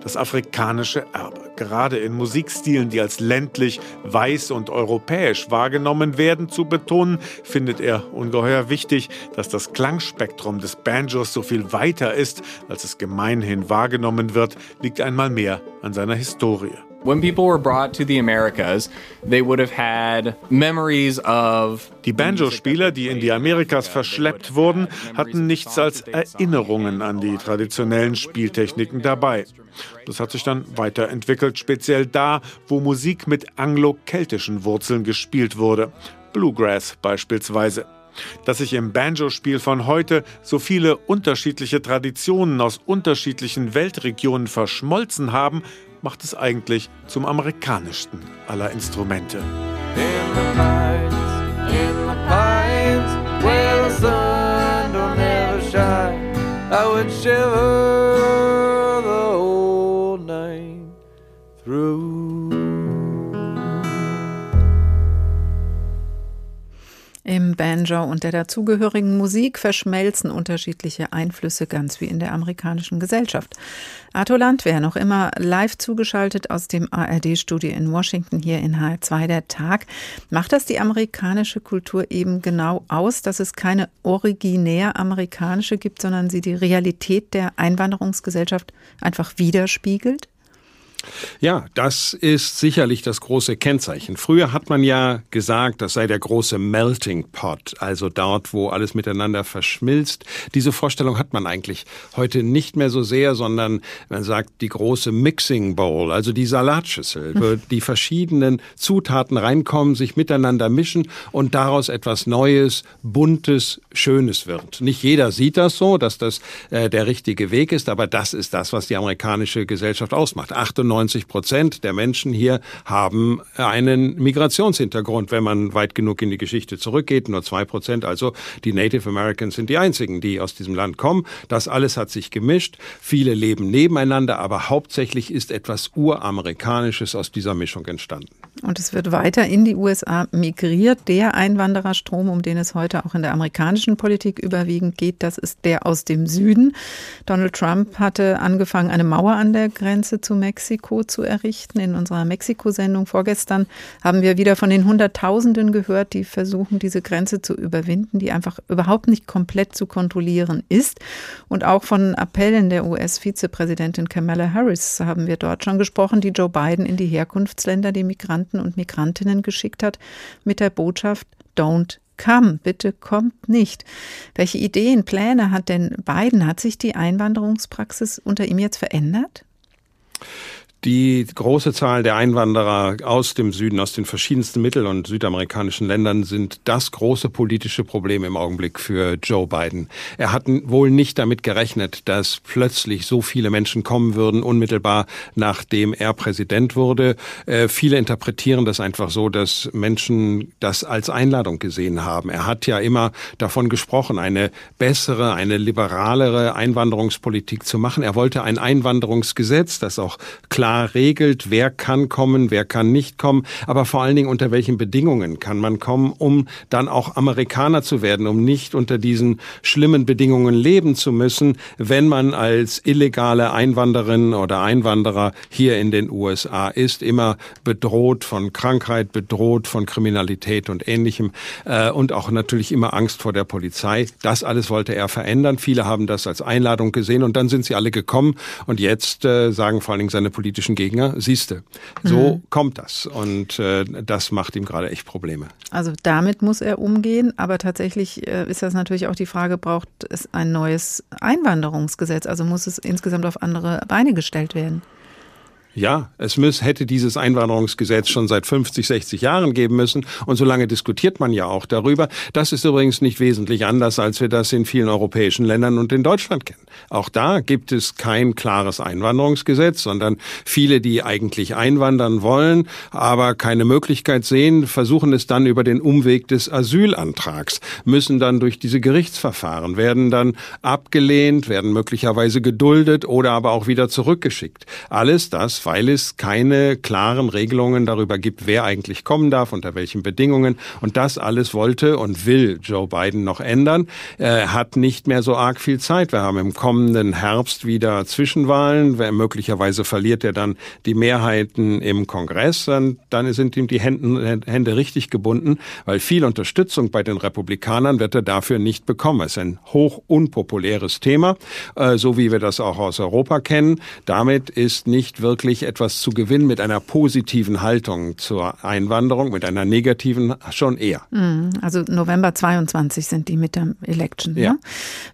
Das afrikanische Erbe, gerade in Musikstilen, die als ländlich, weiß und europäisch wahrgenommen werden, zu betonen, findet er ungeheuer wichtig, dass das Klangspektrum des Banjos so viel weiter ist, als es gemeinhin wahrgenommen wird, liegt einmal mehr an seiner Historie. When people were brought to the Americas, they would have had memories of Die Banjo-Spieler, die in die Amerikas verschleppt wurden, hatten nichts als Erinnerungen an die traditionellen Spieltechniken dabei. Das hat sich dann weiterentwickelt, speziell da, wo Musik mit anglo-keltischen Wurzeln gespielt wurde. Bluegrass beispielsweise. Dass sich im Banjo-Spiel von heute so viele unterschiedliche Traditionen aus unterschiedlichen Weltregionen verschmolzen haben, macht es eigentlich zum amerikanischsten aller Instrumente. I would shiver Banjo und der dazugehörigen Musik verschmelzen unterschiedliche Einflüsse, ganz wie in der amerikanischen Gesellschaft. Arthur Landwehr, noch immer live zugeschaltet aus dem ARD-Studio in Washington, hier in HR2 der Tag. Macht das die amerikanische Kultur eben genau aus, dass es keine originär amerikanische gibt, sondern sie die Realität der Einwanderungsgesellschaft einfach widerspiegelt? Ja, das ist sicherlich das große Kennzeichen. Früher hat man ja gesagt, das sei der große Melting Pot, also dort, wo alles miteinander verschmilzt. Diese Vorstellung hat man eigentlich heute nicht mehr so sehr, sondern man sagt die große Mixing Bowl, also die Salatschüssel, wo [LAUGHS] die verschiedenen Zutaten reinkommen, sich miteinander mischen und daraus etwas Neues, Buntes, Schönes wird. Nicht jeder sieht das so, dass das äh, der richtige Weg ist, aber das ist das, was die amerikanische Gesellschaft ausmacht. 98 Prozent der Menschen hier haben einen Migrationshintergrund, wenn man weit genug in die Geschichte zurückgeht. Nur zwei Prozent, also die Native Americans sind die einzigen, die aus diesem Land kommen. Das alles hat sich gemischt. Viele leben nebeneinander, aber hauptsächlich ist etwas Uramerikanisches aus dieser Mischung entstanden. Und es wird weiter in die USA migriert. Der Einwandererstrom, um den es heute auch in der amerikanischen Politik überwiegend geht, das ist der aus dem Süden. Donald Trump hatte angefangen, eine Mauer an der Grenze zu Mexiko zu errichten. In unserer Mexiko-Sendung vorgestern haben wir wieder von den Hunderttausenden gehört, die versuchen, diese Grenze zu überwinden, die einfach überhaupt nicht komplett zu kontrollieren ist. Und auch von Appellen der US-Vizepräsidentin Kamala Harris haben wir dort schon gesprochen, die Joe Biden in die Herkunftsländer, die Migranten und Migrantinnen geschickt hat, mit der Botschaft Don't come, bitte kommt nicht. Welche Ideen, Pläne hat denn Biden? Hat sich die Einwanderungspraxis unter ihm jetzt verändert? Die große Zahl der Einwanderer aus dem Süden, aus den verschiedensten mittel- und südamerikanischen Ländern sind das große politische Problem im Augenblick für Joe Biden. Er hat wohl nicht damit gerechnet, dass plötzlich so viele Menschen kommen würden, unmittelbar nachdem er Präsident wurde. Äh, viele interpretieren das einfach so, dass Menschen das als Einladung gesehen haben. Er hat ja immer davon gesprochen, eine bessere, eine liberalere Einwanderungspolitik zu machen. Er wollte ein Einwanderungsgesetz, das auch klar klar regelt, wer kann kommen, wer kann nicht kommen, aber vor allen Dingen unter welchen Bedingungen kann man kommen, um dann auch Amerikaner zu werden, um nicht unter diesen schlimmen Bedingungen leben zu müssen, wenn man als illegale Einwanderin oder Einwanderer hier in den USA ist, immer bedroht von Krankheit, bedroht von Kriminalität und ähnlichem äh, und auch natürlich immer Angst vor der Polizei. Das alles wollte er verändern. Viele haben das als Einladung gesehen und dann sind sie alle gekommen und jetzt äh, sagen vor allen Dingen seine politischen politischen Gegner, siehste, so mhm. kommt das. Und äh, das macht ihm gerade echt Probleme. Also damit muss er umgehen, aber tatsächlich äh, ist das natürlich auch die Frage, braucht es ein neues Einwanderungsgesetz? Also muss es insgesamt auf andere Beine gestellt werden? Ja, es muss, hätte dieses Einwanderungsgesetz schon seit 50, 60 Jahren geben müssen. Und so lange diskutiert man ja auch darüber. Das ist übrigens nicht wesentlich anders, als wir das in vielen europäischen Ländern und in Deutschland kennen. Auch da gibt es kein klares Einwanderungsgesetz, sondern viele, die eigentlich einwandern wollen, aber keine Möglichkeit sehen, versuchen es dann über den Umweg des Asylantrags, müssen dann durch diese Gerichtsverfahren, werden dann abgelehnt, werden möglicherweise geduldet oder aber auch wieder zurückgeschickt. Alles das weil es keine klaren Regelungen darüber gibt, wer eigentlich kommen darf, unter welchen Bedingungen. Und das alles wollte und will Joe Biden noch ändern. Er hat nicht mehr so arg viel Zeit. Wir haben im kommenden Herbst wieder Zwischenwahlen. Möglicherweise verliert er dann die Mehrheiten im Kongress. Dann, dann sind ihm die Hände, Hände richtig gebunden, weil viel Unterstützung bei den Republikanern wird er dafür nicht bekommen. Es ist ein hoch unpopuläres Thema, äh, so wie wir das auch aus Europa kennen. Damit ist nicht wirklich wirklich etwas zu gewinnen mit einer positiven Haltung zur Einwanderung, mit einer negativen schon eher. Mhm. Also November 22 sind die Midterm-Election. Ja. Ne?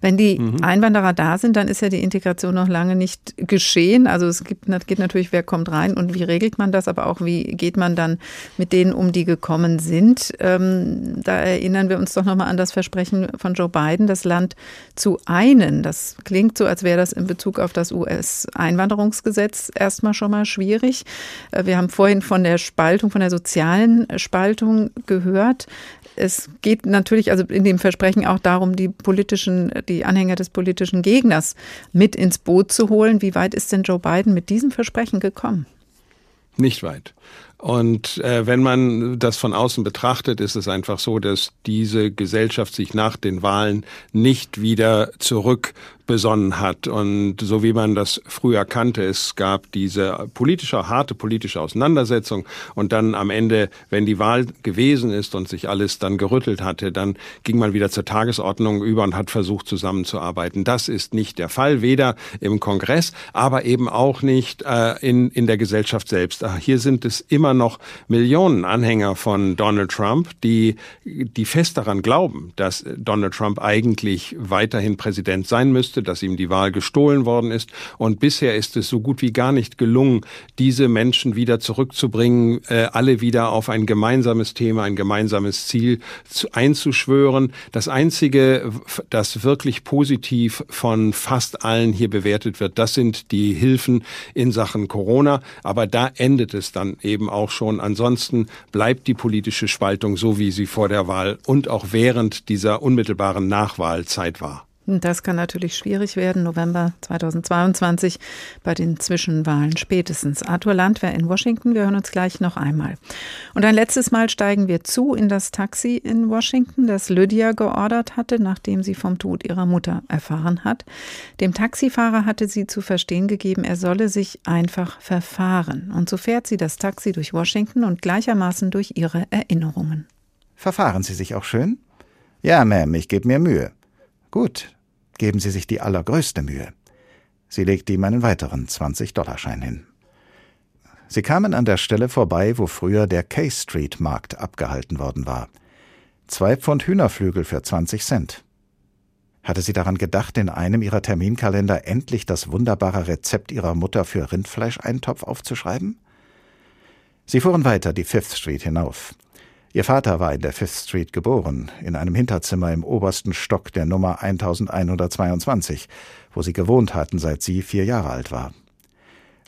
Wenn die mhm. Einwanderer da sind, dann ist ja die Integration noch lange nicht geschehen. Also es gibt, geht natürlich, wer kommt rein und wie regelt man das, aber auch wie geht man dann mit denen um, die gekommen sind. Ähm, da erinnern wir uns doch nochmal an das Versprechen von Joe Biden, das Land zu einen. Das klingt so, als wäre das in Bezug auf das US-Einwanderungsgesetz erstmal schon mal schwierig. Äh, wir haben vorhin von der Spaltung, von der sozialen Spaltung gehört. Es geht natürlich also in dem Versprechen auch darum, die politischen, die Anhänger des politischen Gegners mit ins Boot zu holen. Wie weit ist denn Joe Biden mit diesem Versprechen gekommen? Nicht weit. Und äh, wenn man das von außen betrachtet, ist es einfach so, dass diese Gesellschaft sich nach den Wahlen nicht wieder zurück besonnen hat. Und so wie man das früher kannte, es gab diese politische, harte politische Auseinandersetzung und dann am Ende, wenn die Wahl gewesen ist und sich alles dann gerüttelt hatte, dann ging man wieder zur Tagesordnung über und hat versucht zusammenzuarbeiten. Das ist nicht der Fall, weder im Kongress, aber eben auch nicht äh, in, in der Gesellschaft selbst. Äh, hier sind es immer noch Millionen Anhänger von Donald Trump, die, die fest daran glauben, dass Donald Trump eigentlich weiterhin Präsident sein müsste dass ihm die Wahl gestohlen worden ist. Und bisher ist es so gut wie gar nicht gelungen, diese Menschen wieder zurückzubringen, äh, alle wieder auf ein gemeinsames Thema, ein gemeinsames Ziel zu, einzuschwören. Das Einzige, das wirklich positiv von fast allen hier bewertet wird, das sind die Hilfen in Sachen Corona. Aber da endet es dann eben auch schon. Ansonsten bleibt die politische Spaltung so, wie sie vor der Wahl und auch während dieser unmittelbaren Nachwahlzeit war. Das kann natürlich schwierig werden, November 2022 bei den Zwischenwahlen spätestens. Arthur Landwehr in Washington, wir hören uns gleich noch einmal. Und ein letztes Mal steigen wir zu in das Taxi in Washington, das Lydia geordert hatte, nachdem sie vom Tod ihrer Mutter erfahren hat. Dem Taxifahrer hatte sie zu verstehen gegeben, er solle sich einfach verfahren. Und so fährt sie das Taxi durch Washington und gleichermaßen durch ihre Erinnerungen. Verfahren Sie sich auch schön? Ja, Ma'am, ich gebe mir Mühe. Gut, Geben Sie sich die allergrößte Mühe. Sie legte ihm einen weiteren 20-Dollarschein hin. Sie kamen an der Stelle vorbei, wo früher der K Street Markt abgehalten worden war. Zwei Pfund Hühnerflügel für 20 Cent. Hatte sie daran gedacht, in einem ihrer Terminkalender endlich das wunderbare Rezept ihrer Mutter für Rindfleischeintopf aufzuschreiben? Sie fuhren weiter die Fifth Street hinauf. Ihr Vater war in der Fifth Street geboren, in einem Hinterzimmer im obersten Stock der Nummer 1122, wo sie gewohnt hatten, seit sie vier Jahre alt war.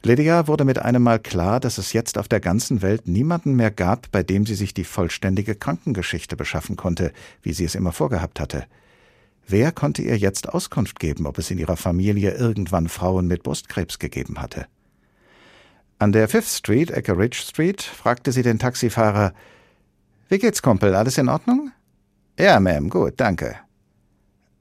Lydia wurde mit einem Mal klar, dass es jetzt auf der ganzen Welt niemanden mehr gab, bei dem sie sich die vollständige Krankengeschichte beschaffen konnte, wie sie es immer vorgehabt hatte. Wer konnte ihr jetzt Auskunft geben, ob es in ihrer Familie irgendwann Frauen mit Brustkrebs gegeben hatte? An der Fifth Street, Ecke Ridge Street, fragte sie den Taxifahrer, wie geht's, Kumpel? Alles in Ordnung? Ja, Ma'am, gut, danke.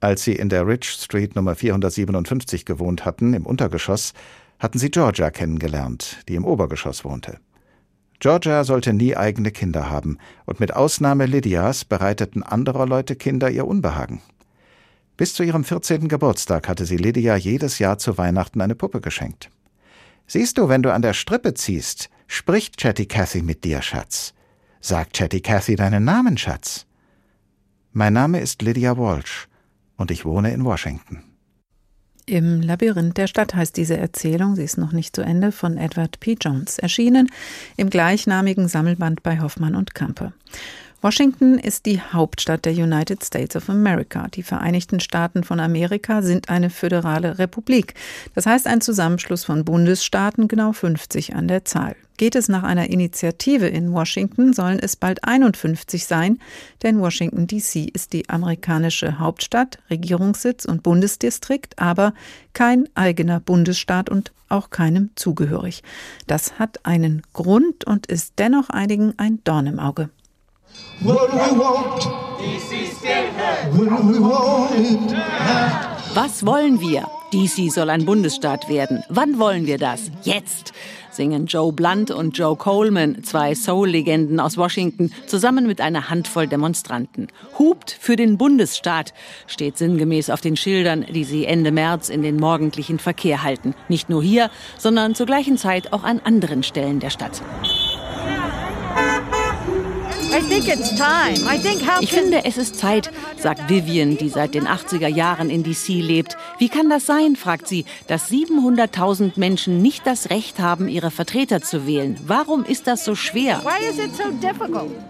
Als sie in der Rich Street Nummer 457 gewohnt hatten, im Untergeschoss, hatten sie Georgia kennengelernt, die im Obergeschoss wohnte. Georgia sollte nie eigene Kinder haben, und mit Ausnahme Lydias bereiteten anderer Leute Kinder ihr Unbehagen. Bis zu ihrem 14. Geburtstag hatte sie Lydia jedes Jahr zu Weihnachten eine Puppe geschenkt. Siehst du, wenn du an der Strippe ziehst, spricht Chatty Cathy mit dir, Schatz. Sag Chatty Cathy deinen Namen, Schatz. Mein Name ist Lydia Walsh und ich wohne in Washington. Im Labyrinth der Stadt heißt diese Erzählung, sie ist noch nicht zu Ende, von Edward P. Jones, erschienen im gleichnamigen Sammelband bei Hoffmann und Kampe. Washington ist die Hauptstadt der United States of America. Die Vereinigten Staaten von Amerika sind eine föderale Republik. Das heißt ein Zusammenschluss von Bundesstaaten, genau 50 an der Zahl. Geht es nach einer Initiative in Washington, sollen es bald 51 sein, denn Washington DC ist die amerikanische Hauptstadt, Regierungssitz und Bundesdistrikt, aber kein eigener Bundesstaat und auch keinem zugehörig. Das hat einen Grund und ist dennoch einigen ein Dorn im Auge. Was wollen wir? DC soll ein Bundesstaat werden. Wann wollen wir das? Jetzt singen Joe Blunt und Joe Coleman, zwei Soul-Legenden aus Washington, zusammen mit einer Handvoll Demonstranten. Hupt für den Bundesstaat steht sinngemäß auf den Schildern, die sie Ende März in den morgendlichen Verkehr halten. Nicht nur hier, sondern zur gleichen Zeit auch an anderen Stellen der Stadt. Ich finde, es ist Zeit, sagt Vivian, die seit den 80er Jahren in DC lebt. Wie kann das sein, fragt sie, dass 700.000 Menschen nicht das Recht haben, ihre Vertreter zu wählen? Warum ist das so schwer?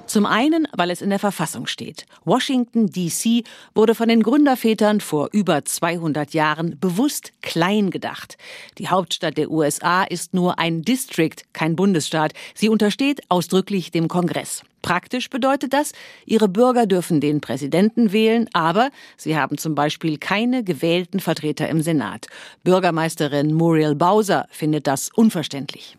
Zum einen, weil es in der Verfassung steht. Washington, DC wurde von den Gründervätern vor über 200 Jahren bewusst klein gedacht. Die Hauptstadt der USA ist nur ein District, kein Bundesstaat. Sie untersteht ausdrücklich dem Kongress. Praktisch bedeutet das, ihre Bürger dürfen den Präsidenten wählen, aber sie haben zum Beispiel keine gewählten Vertreter im Senat. Bürgermeisterin Muriel Bowser findet das unverständlich.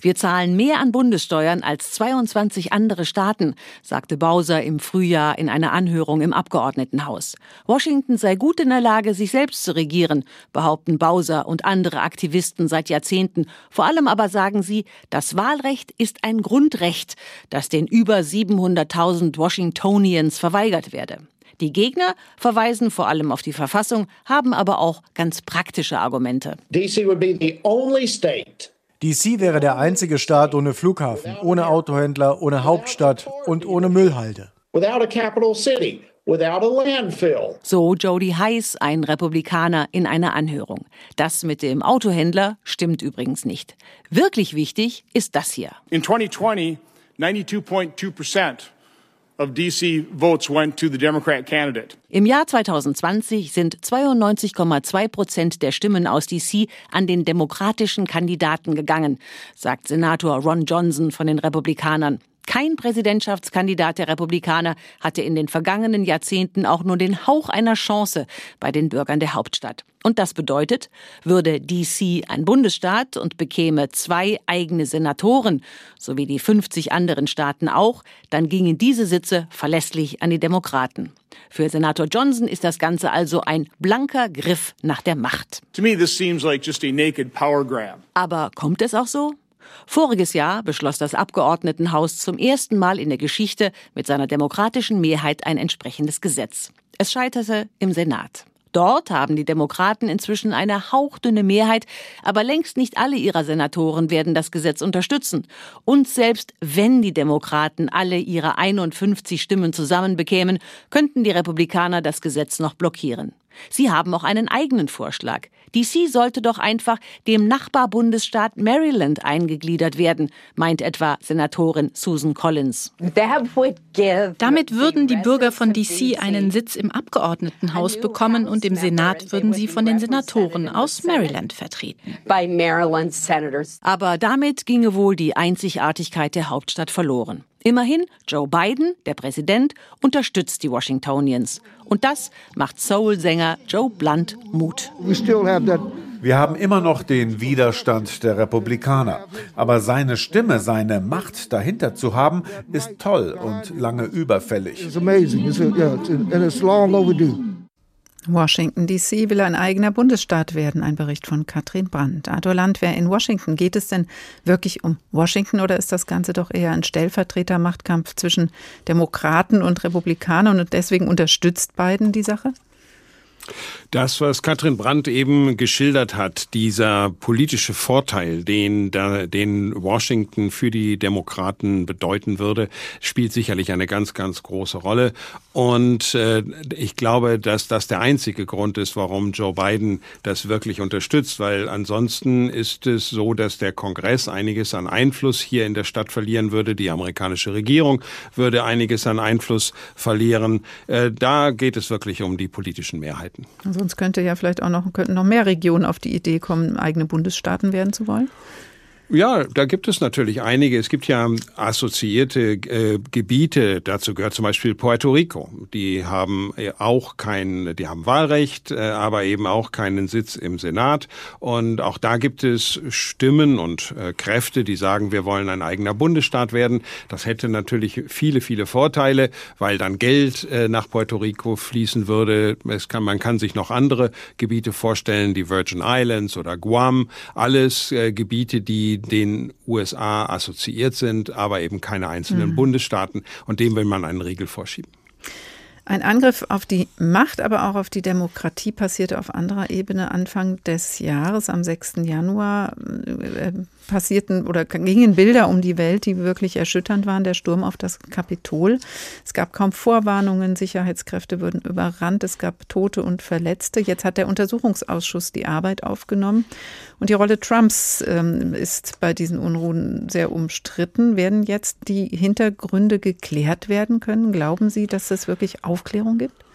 Wir zahlen mehr an Bundessteuern als 22 andere Staaten, sagte Bowser im Frühjahr in einer Anhörung im Abgeordnetenhaus. Washington sei gut in der Lage, sich selbst zu regieren, behaupten Bowser und andere Aktivisten seit Jahrzehnten. Vor allem aber sagen sie, das Wahlrecht ist ein Grundrecht, das den über 700.000 Washingtonians verweigert werde. Die Gegner verweisen vor allem auf die Verfassung, haben aber auch ganz praktische Argumente. DC would be the only state DC wäre der einzige Staat ohne Flughafen, ohne Autohändler, ohne Hauptstadt und ohne Müllhalde. Without a city, so Jody Heiss, ein Republikaner, in einer Anhörung. Das mit dem Autohändler stimmt übrigens nicht. Wirklich wichtig ist das hier. In 2020, 92.2 percent of DC votes went to the Democrat candidate. Im Jahr 2020 sind 92,2 Prozent der Stimmen aus DC an den demokratischen Kandidaten gegangen, sagt Senator Ron Johnson von den Republikanern. Kein Präsidentschaftskandidat der Republikaner hatte in den vergangenen Jahrzehnten auch nur den Hauch einer Chance bei den Bürgern der Hauptstadt. Und das bedeutet, würde DC ein Bundesstaat und bekäme zwei eigene Senatoren, so wie die 50 anderen Staaten auch, dann gingen diese Sitze verlässlich an die Demokraten. Für Senator Johnson ist das Ganze also ein blanker Griff nach der Macht. Aber kommt es auch so? Voriges Jahr beschloss das Abgeordnetenhaus zum ersten Mal in der Geschichte mit seiner demokratischen Mehrheit ein entsprechendes Gesetz. Es scheiterte im Senat. Dort haben die Demokraten inzwischen eine hauchdünne Mehrheit, aber längst nicht alle ihrer Senatoren werden das Gesetz unterstützen. Und selbst wenn die Demokraten alle ihre 51 Stimmen zusammen bekämen, könnten die Republikaner das Gesetz noch blockieren. Sie haben auch einen eigenen Vorschlag. DC sollte doch einfach dem Nachbarbundesstaat Maryland eingegliedert werden, meint etwa Senatorin Susan Collins. Damit würden die Bürger von DC einen Sitz im Abgeordnetenhaus bekommen und im Senat würden sie von den Senatoren aus Maryland vertreten. Aber damit ginge wohl die Einzigartigkeit der Hauptstadt verloren. Immerhin, Joe Biden, der Präsident, unterstützt die Washingtonians. Und das macht Soul-Sänger Joe Blunt Mut. Wir haben immer noch den Widerstand der Republikaner. Aber seine Stimme, seine Macht dahinter zu haben, ist toll und lange überfällig. It's amazing. It's, yeah, it's long overdue. Washington DC will ein eigener Bundesstaat werden, ein Bericht von Katrin Brandt. Arthur Landwehr in Washington. Geht es denn wirklich um Washington oder ist das Ganze doch eher ein Stellvertretermachtkampf zwischen Demokraten und Republikanern und deswegen unterstützt Biden die Sache? Das, was Katrin Brandt eben geschildert hat, dieser politische Vorteil, den, den Washington für die Demokraten bedeuten würde, spielt sicherlich eine ganz, ganz große Rolle. Und äh, ich glaube, dass das der einzige Grund ist, warum Joe Biden das wirklich unterstützt, weil ansonsten ist es so, dass der Kongress einiges an Einfluss hier in der Stadt verlieren würde, die amerikanische Regierung würde einiges an Einfluss verlieren. Äh, da geht es wirklich um die politischen Mehrheiten. Sonst könnte ja vielleicht auch noch, könnten noch mehr Regionen auf die Idee kommen, eigene Bundesstaaten werden zu wollen. Ja, da gibt es natürlich einige. Es gibt ja assoziierte äh, Gebiete. Dazu gehört zum Beispiel Puerto Rico. Die haben äh, auch kein, die haben Wahlrecht, äh, aber eben auch keinen Sitz im Senat. Und auch da gibt es Stimmen und äh, Kräfte, die sagen, wir wollen ein eigener Bundesstaat werden. Das hätte natürlich viele, viele Vorteile, weil dann Geld äh, nach Puerto Rico fließen würde. Es kann, man kann sich noch andere Gebiete vorstellen, die Virgin Islands oder Guam. Alles äh, Gebiete, die den USA assoziiert sind, aber eben keine einzelnen mhm. Bundesstaaten. Und dem will man einen Riegel vorschieben. Ein Angriff auf die Macht, aber auch auf die Demokratie passierte auf anderer Ebene Anfang des Jahres, am 6. Januar. Passierten oder gingen Bilder um die Welt, die wirklich erschütternd waren. Der Sturm auf das Kapitol. Es gab kaum Vorwarnungen. Sicherheitskräfte wurden überrannt. Es gab Tote und Verletzte. Jetzt hat der Untersuchungsausschuss die Arbeit aufgenommen. Und die Rolle Trumps ähm, ist bei diesen Unruhen sehr umstritten. Werden jetzt die Hintergründe geklärt werden können? Glauben Sie, dass es wirklich Aufklärung gibt?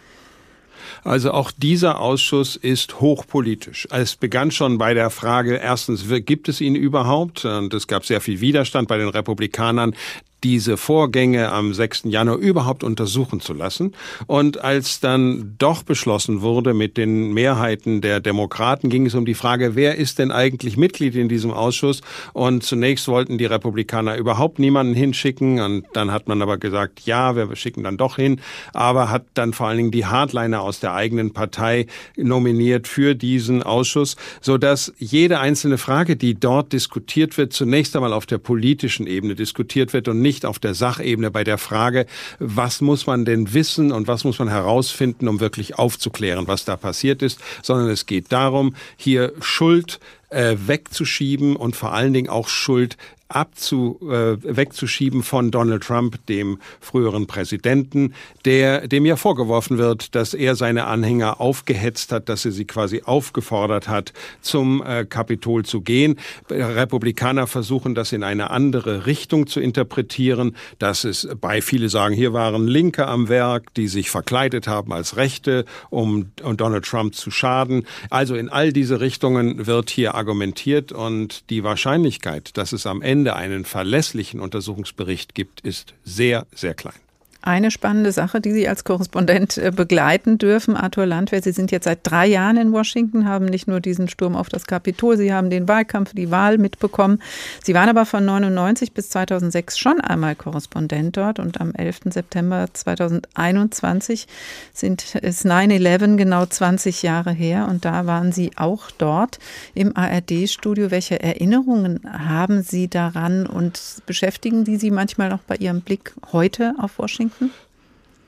Also auch dieser Ausschuss ist hochpolitisch. Es begann schon bei der Frage, erstens, gibt es ihn überhaupt? Und es gab sehr viel Widerstand bei den Republikanern diese Vorgänge am 6. Januar überhaupt untersuchen zu lassen. Und als dann doch beschlossen wurde mit den Mehrheiten der Demokraten, ging es um die Frage, wer ist denn eigentlich Mitglied in diesem Ausschuss? Und zunächst wollten die Republikaner überhaupt niemanden hinschicken. Und dann hat man aber gesagt, ja, wir schicken dann doch hin. Aber hat dann vor allen Dingen die Hardliner aus der eigenen Partei nominiert für diesen Ausschuss, sodass jede einzelne Frage, die dort diskutiert wird, zunächst einmal auf der politischen Ebene diskutiert wird und nicht nicht auf der Sachebene bei der Frage, was muss man denn wissen und was muss man herausfinden, um wirklich aufzuklären, was da passiert ist, sondern es geht darum, hier Schuld äh, wegzuschieben und vor allen Dingen auch Schuld abzu, äh, wegzuschieben von Donald Trump, dem früheren Präsidenten, der, dem ja vorgeworfen wird, dass er seine Anhänger aufgehetzt hat, dass er sie quasi aufgefordert hat, zum äh, Kapitol zu gehen. Republikaner versuchen das in eine andere Richtung zu interpretieren, dass es bei viele sagen, hier waren Linke am Werk, die sich verkleidet haben als Rechte, um, um Donald Trump zu schaden. Also in all diese Richtungen wird hier argumentiert und die Wahrscheinlichkeit, dass es am Ende Ende einen verlässlichen Untersuchungsbericht gibt, ist sehr, sehr klein. Eine spannende Sache, die Sie als Korrespondent äh, begleiten dürfen, Arthur Landwehr. Sie sind jetzt seit drei Jahren in Washington, haben nicht nur diesen Sturm auf das Kapitol, Sie haben den Wahlkampf, die Wahl mitbekommen. Sie waren aber von 99 bis 2006 schon einmal Korrespondent dort und am 11. September 2021 sind, ist 9-11 genau 20 Jahre her und da waren Sie auch dort im ARD-Studio. Welche Erinnerungen haben Sie daran und beschäftigen die Sie manchmal noch bei Ihrem Blick heute auf Washington? Denken?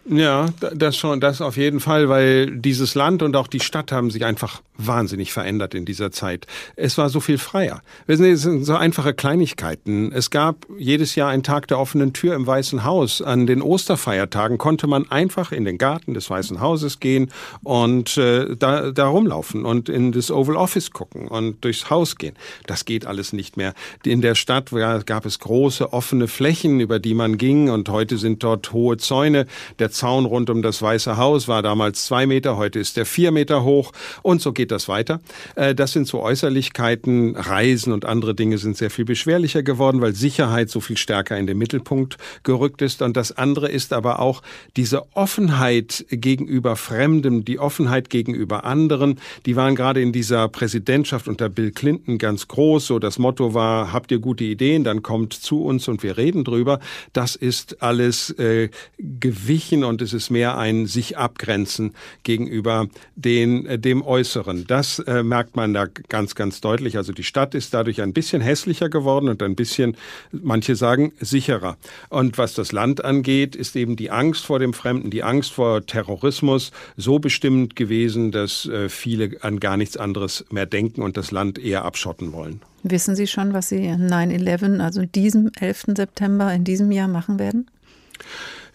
Ja, das schon, das auf jeden Fall, weil dieses Land und auch die Stadt haben sich einfach wahnsinnig verändert in dieser Zeit. Es war so viel freier. Es sind so einfache Kleinigkeiten. Es gab jedes Jahr einen Tag der offenen Tür im Weißen Haus. An den Osterfeiertagen konnte man einfach in den Garten des Weißen Hauses gehen und äh, da, da rumlaufen und in das Oval Office gucken und durchs Haus gehen. Das geht alles nicht mehr. In der Stadt gab es große offene Flächen, über die man ging und heute sind dort hohe Zäune. Der Zaun rund um das Weiße Haus war damals zwei Meter, heute ist der vier Meter hoch und so geht das weiter. Äh, das sind so Äußerlichkeiten. Reisen und andere Dinge sind sehr viel beschwerlicher geworden, weil Sicherheit so viel stärker in den Mittelpunkt gerückt ist. Und das andere ist aber auch diese Offenheit gegenüber Fremdem, die Offenheit gegenüber anderen. Die waren gerade in dieser Präsidentschaft unter Bill Clinton ganz groß. So das Motto war, habt ihr gute Ideen, dann kommt zu uns und wir reden drüber. Das ist alles äh, gewichen und es ist mehr ein sich abgrenzen gegenüber den, äh, dem Äußeren. Das äh, merkt man da ganz, ganz deutlich. Also die Stadt ist dadurch ein bisschen hässlicher geworden und ein bisschen, manche sagen, sicherer. Und was das Land angeht, ist eben die Angst vor dem Fremden, die Angst vor Terrorismus so bestimmend gewesen, dass äh, viele an gar nichts anderes mehr denken und das Land eher abschotten wollen. Wissen Sie schon, was Sie 9-11, also diesem 11. September in diesem Jahr machen werden?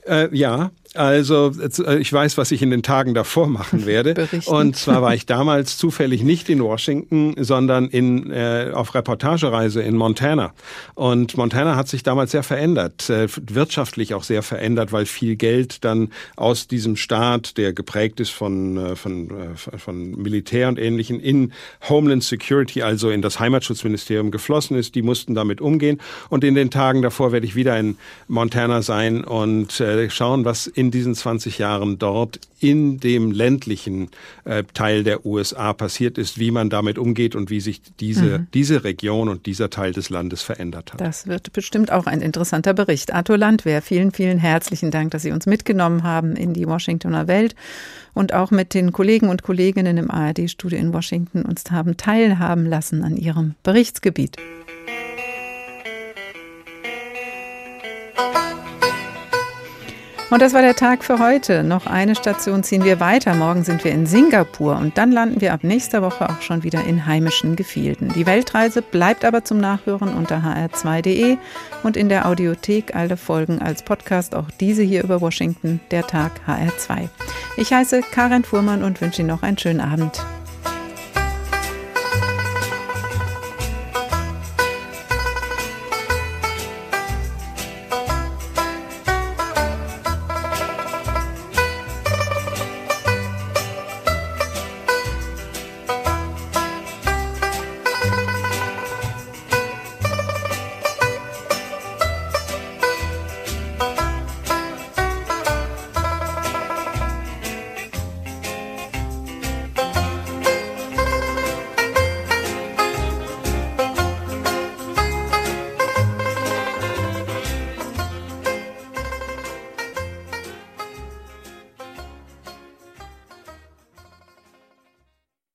Äh, ja, also äh, ich weiß, was ich in den Tagen davor machen [LAUGHS] werde. Berichten. Und zwar war ich damals zufällig nicht in Washington, sondern in, äh, auf Reportagereise in Montana. Und Montana hat sich damals sehr verändert, äh, wirtschaftlich auch sehr verändert, weil viel Geld dann aus diesem Staat, der geprägt ist von, äh, von, äh, von Militär und Ähnlichem, in Homeland Security, also in das Heimatschutzministerium geflossen ist. Die mussten damit umgehen. Und in den Tagen davor werde ich wieder in Montana sein und äh, schauen, was in diesen 20 Jahren dort in dem ländlichen äh, Teil der USA passiert ist, wie man damit umgeht und wie sich diese, mhm. diese Region und dieser Teil des Landes verändert hat. Das wird bestimmt auch ein interessanter Bericht. Arthur Landwehr, vielen, vielen herzlichen Dank, dass Sie uns mitgenommen haben in die Washingtoner Welt und auch mit den Kollegen und Kolleginnen im ARD-Studio in Washington uns haben teilhaben lassen an Ihrem Berichtsgebiet. Und das war der Tag für heute. Noch eine Station ziehen wir weiter. Morgen sind wir in Singapur und dann landen wir ab nächster Woche auch schon wieder in heimischen Gefilden. Die Weltreise bleibt aber zum Nachhören unter hr2.de und in der Audiothek alle Folgen als Podcast, auch diese hier über Washington, der Tag HR2. Ich heiße Karen Fuhrmann und wünsche Ihnen noch einen schönen Abend.